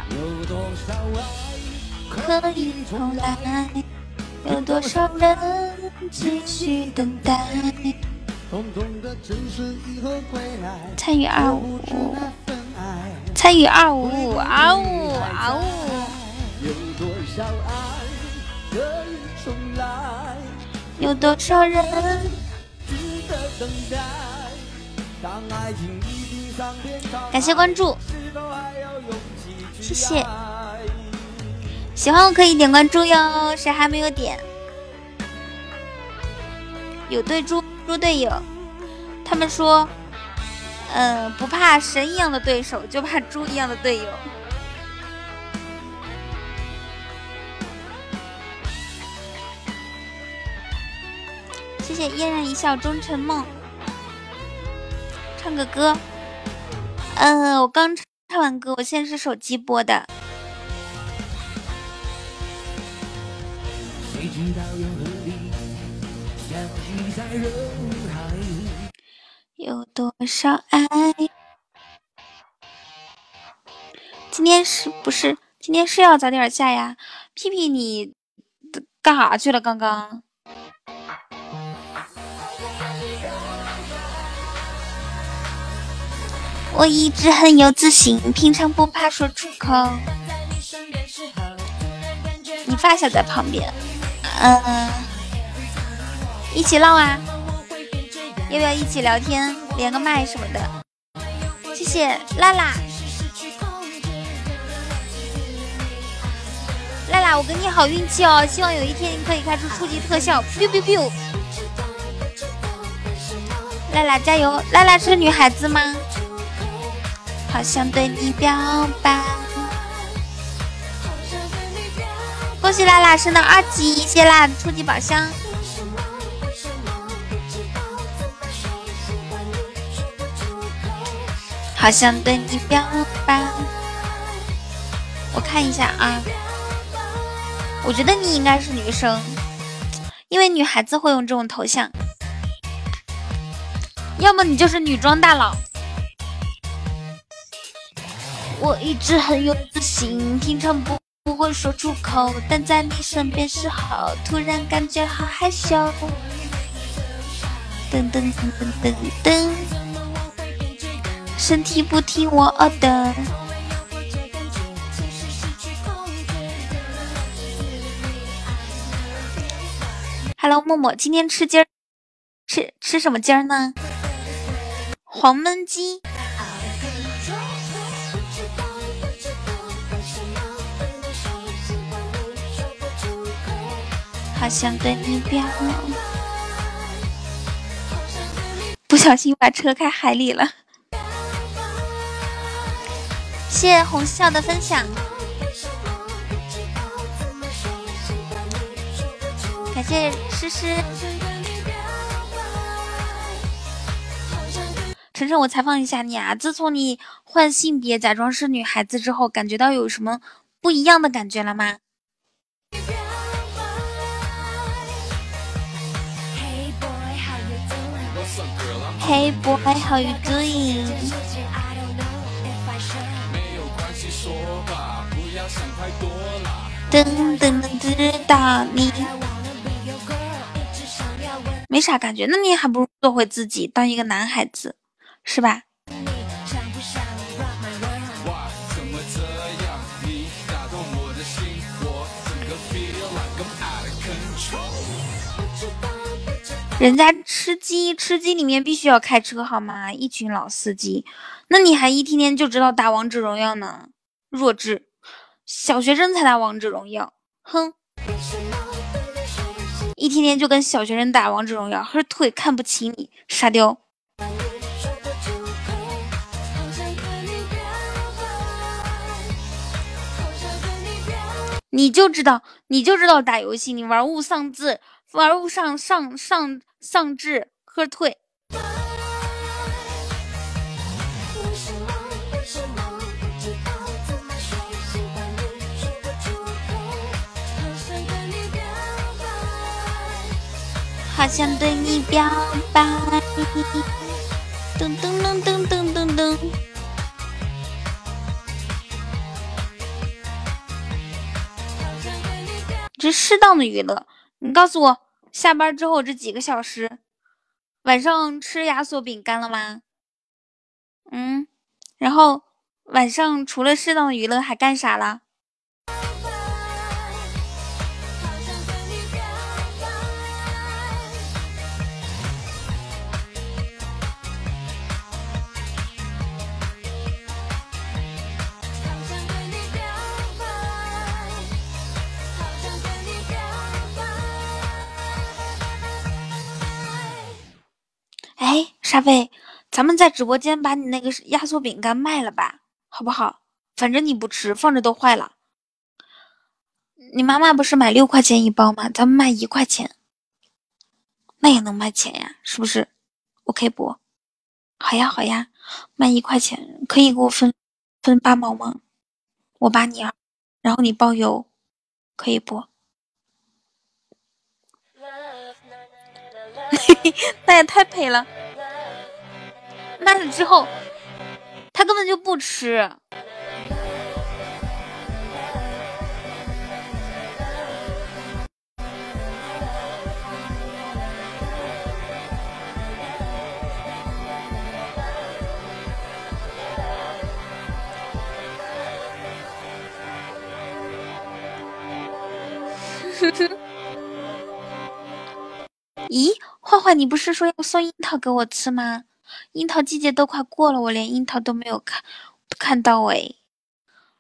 可以重来，有多少人继续等待？参与二五，参与二五五，二五二五。有多少人？感谢关注，谢谢。喜欢我可以点关注哟，谁还没有点？有对猪。猪队友，他们说，嗯，不怕神一样的对手，就怕猪一样的队友。谢谢嫣然一笑终成梦。唱个歌，嗯，我刚唱完歌，我现在是手机播的。有多少爱？今天是不是今天是要早点下呀？屁屁，你干啥去了？刚刚我一直很有自信，平常不怕说出口。你发小在旁边，嗯。一起唠啊！要不要一起聊天，连个麦什么的？谢谢辣辣，辣辣，我给你好运气哦！希望有一天你可以开出初级特效，biu biu biu！辣辣加油！辣辣是女孩子吗？好想对你表白。恭喜辣辣升到二级，谢谢辣辣的初级宝箱。好想对你表白，我看一下啊，我觉得你应该是女生，因为女孩子会用这种头像，要么你就是女装大佬。我一直很有自信，平常不不会说出口，但在你身边时候，突然感觉好害羞。噔噔噔噔噔噔。身体不听我的。Hello，默默，今天吃鸡儿，吃吃什么鸡儿呢？黄焖鸡。好想跟你变。不小心把车开海里了。谢谢红笑的分享，感谢诗诗。晨晨，我采访一下你啊，自从你换性别，假装是女孩子之后，感觉到有什么不一样的感觉了吗？Hey boy, how you doing? 噔噔噔，知道你没啥感觉，那你还不如做回自己，当一个男孩子，是吧？人家吃鸡，吃鸡里面必须要开车，好吗？一群老司机，那你还一天天就知道打王者荣耀呢？弱智，小学生才打王者荣耀，哼！一天天就跟小学生打王者荣耀，呵腿看不起你，沙雕！你就知道，你就知道打游戏，你玩物丧志，玩物丧丧丧。丧志喝退。好想对你表白，噔噔噔噔噔噔噔。这适当的娱乐，你告诉我。下班之后这几个小时，晚上吃压缩饼干了吗？嗯，然后晚上除了适当的娱乐还干啥了？沙飞，咱们在直播间把你那个压缩饼干卖了吧，好不好？反正你不吃，放着都坏了。你妈妈不是买六块钱一包吗？咱们卖一块钱，那也能卖钱呀，是不是？OK 不？好呀好呀，卖一块钱可以给我分分八毛吗？我八你二，然后你包邮，可以不？那也太赔了。卖了之后，他根本就不吃。咦，坏坏，你不是说要送樱桃给我吃吗？樱桃季节都快过了，我连樱桃都没有看看到哎。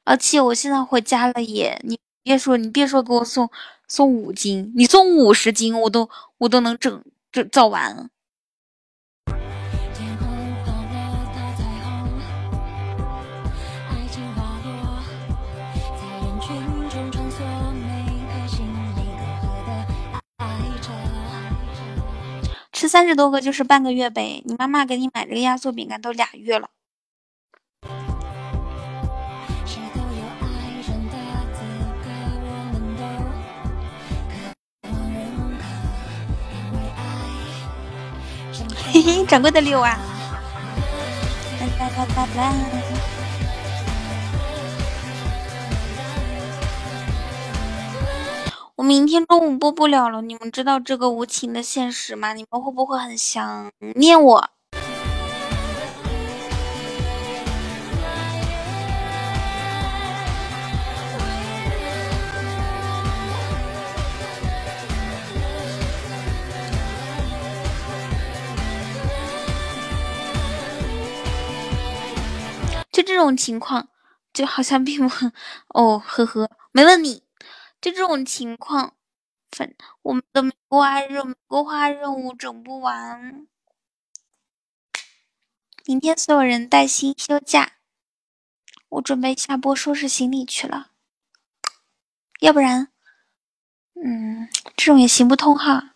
而且我现在回家了耶，你别说，你别说给我送送五斤，你送五十斤我都我都能整整造完。了三十多个就是半个月呗，你妈妈给你买这个压缩饼干都俩月了。嘿嘿，掌柜的六啊！我明天中午播不了了，你们知道这个无情的现实吗？你们会不会很想念我？就这种情况，就好像并不，哦，呵呵，没问题。就这种情况，反我们的玫瑰花任玫瑰花任务整不完。明天所有人带薪休假，我准备下播收拾行李去了。要不然，嗯，这种也行不通哈。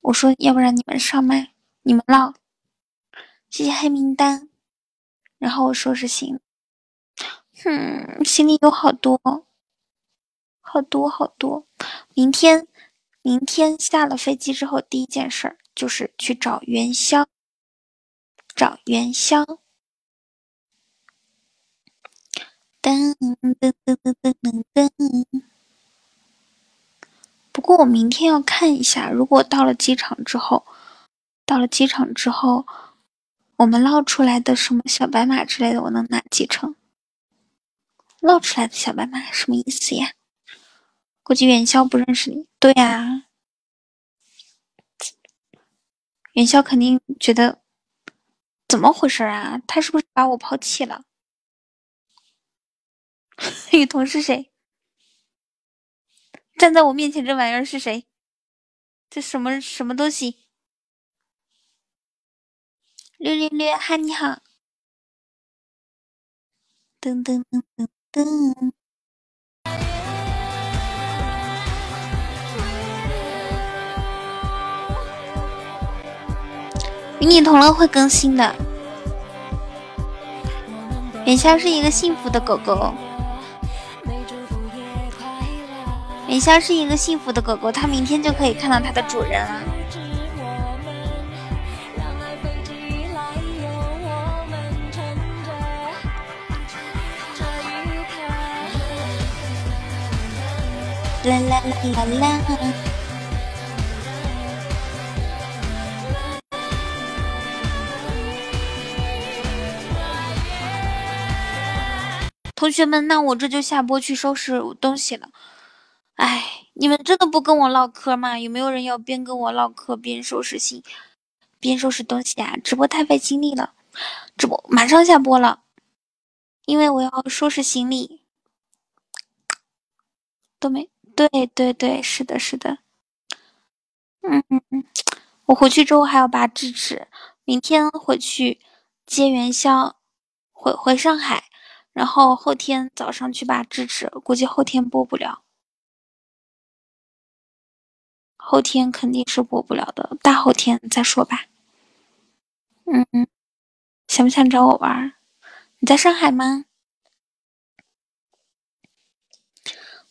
我说，要不然你们上麦，你们唠。谢谢黑名单。然后我收拾行，嗯，行李有好多，好多好多。明天，明天下了飞机之后，第一件事儿就是去找元宵，找元宵。噔噔噔噔噔噔噔。不过我明天要看一下，如果到了机场之后，到了机场之后。我们捞出来的什么小白马之类的，我能拿几成？捞出来的小白马什么意思呀？估计元宵不认识你。对呀，元宵肯定觉得怎么回事啊？他是不是把我抛弃了？雨桐是谁？站在我面前这玩意儿是谁？这什么什么东西？略略略，嗨，你好。噔噔噔噔噔。与你同乐会更新的。元宵是一个幸福的狗狗。元宵是一个幸福的狗狗，它明天就可以看到它的主人了。啦啦啦啦啦！同学们，那我这就下播去收拾东西了。哎，你们真的不跟我唠嗑吗？有没有人要边跟我唠嗑边收拾行，边收拾东西啊？直播太费精力了，直播马上下播了，因为我要收拾行李，都没。对对对，是的，是的。嗯嗯，我回去之后还要拔智齿，明天回去接元宵，回回上海，然后后天早上去拔智齿，估计后天播不了，后天肯定是播不了的，大后天再说吧。嗯嗯，想不想找我玩？你在上海吗？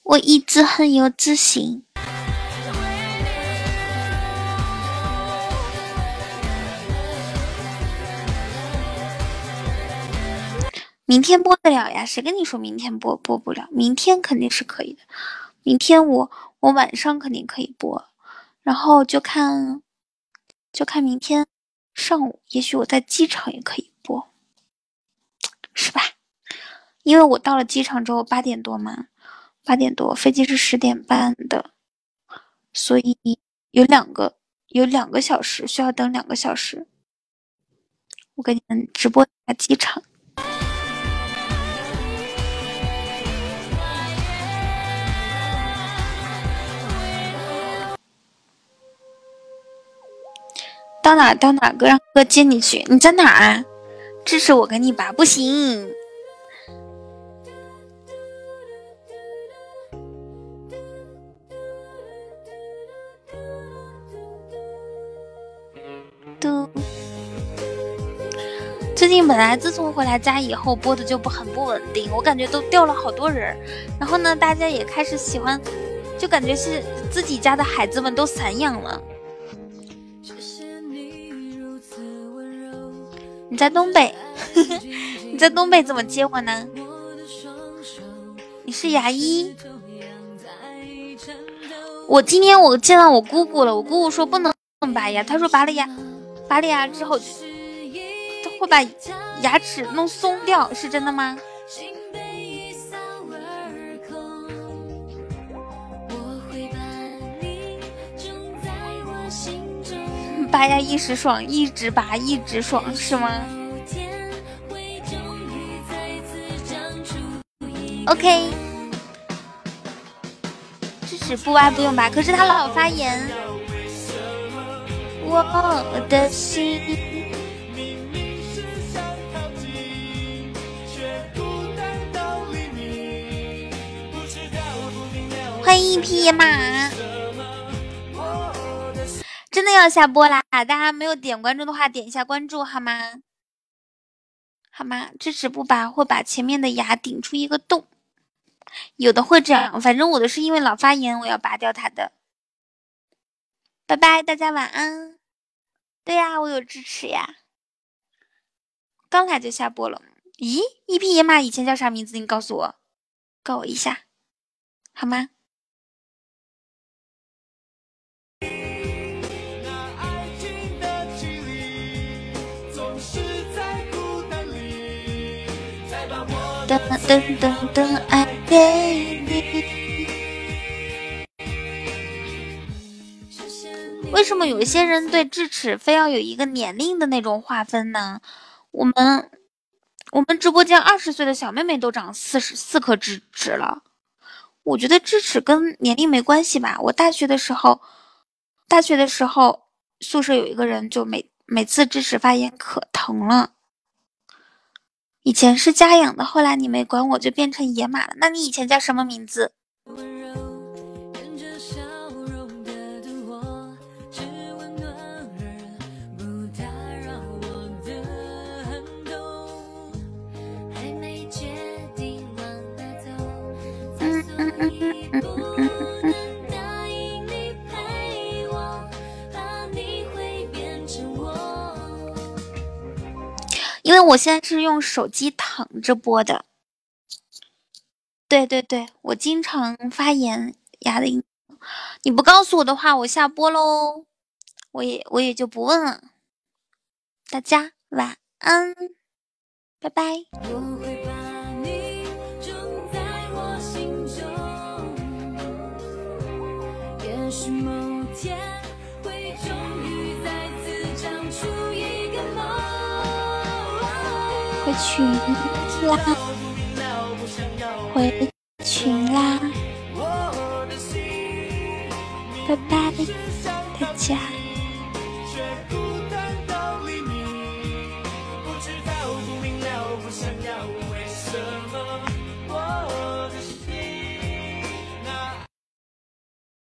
我一直很有自信。明天播得了呀？谁跟你说明天播播不了？明天肯定是可以的。明天我我晚上肯定可以播，然后就看就看明天上午，也许我在机场也可以播，是吧？因为我到了机场之后八点多嘛。八点多，飞机是十点半的，所以有两个有两个小时需要等两个小时。我给你们直播一下机场。到哪到哪哥让哥接你去，你在哪啊？支持我跟你拔不行。嘟，最近本来自从回来家以后播的就不很不稳定，我感觉都掉了好多人。然后呢，大家也开始喜欢，就感觉是自己家的孩子们都散养了。你在东北，你在东北怎么接我呢？你是牙医？我今天我见到我姑姑了，我姑姑说不能拔牙，她说拔了牙。拔了牙之后，会把牙齿弄松掉，是真的吗？拔牙一时爽，一直拔一直爽，是吗？OK，支持不啊？不用拔？可是他老发言。我的心。欢迎一匹野马。真的要下播啦！大家没有点关注的话，点一下关注好吗？好吗？智齿不拔会把前面的牙顶出一个洞，有的会这样。反正我的是因为老发炎，我要拔掉它的。拜拜，大家晚安。对呀，我有智齿呀。刚来就下播了。咦，一匹野马以前叫啥名字？你告诉我，告我一下，好吗？噔噔噔，爱给你。为什么有一些人对智齿非要有一个年龄的那种划分呢？我们我们直播间二十岁的小妹妹都长四十四颗智齿了。我觉得智齿跟年龄没关系吧。我大学的时候，大学的时候宿舍有一个人就每每次智齿发炎可疼了。以前是家养的，后来你没管我，就变成野马了。那你以前叫什么名字？因为我现在是用手机躺着播的，对对对，我经常发炎，牙的音。你不告诉我的话，我下播喽，我也我也就不问了。大家晚安，拜拜。群啦，回群啦，拜拜，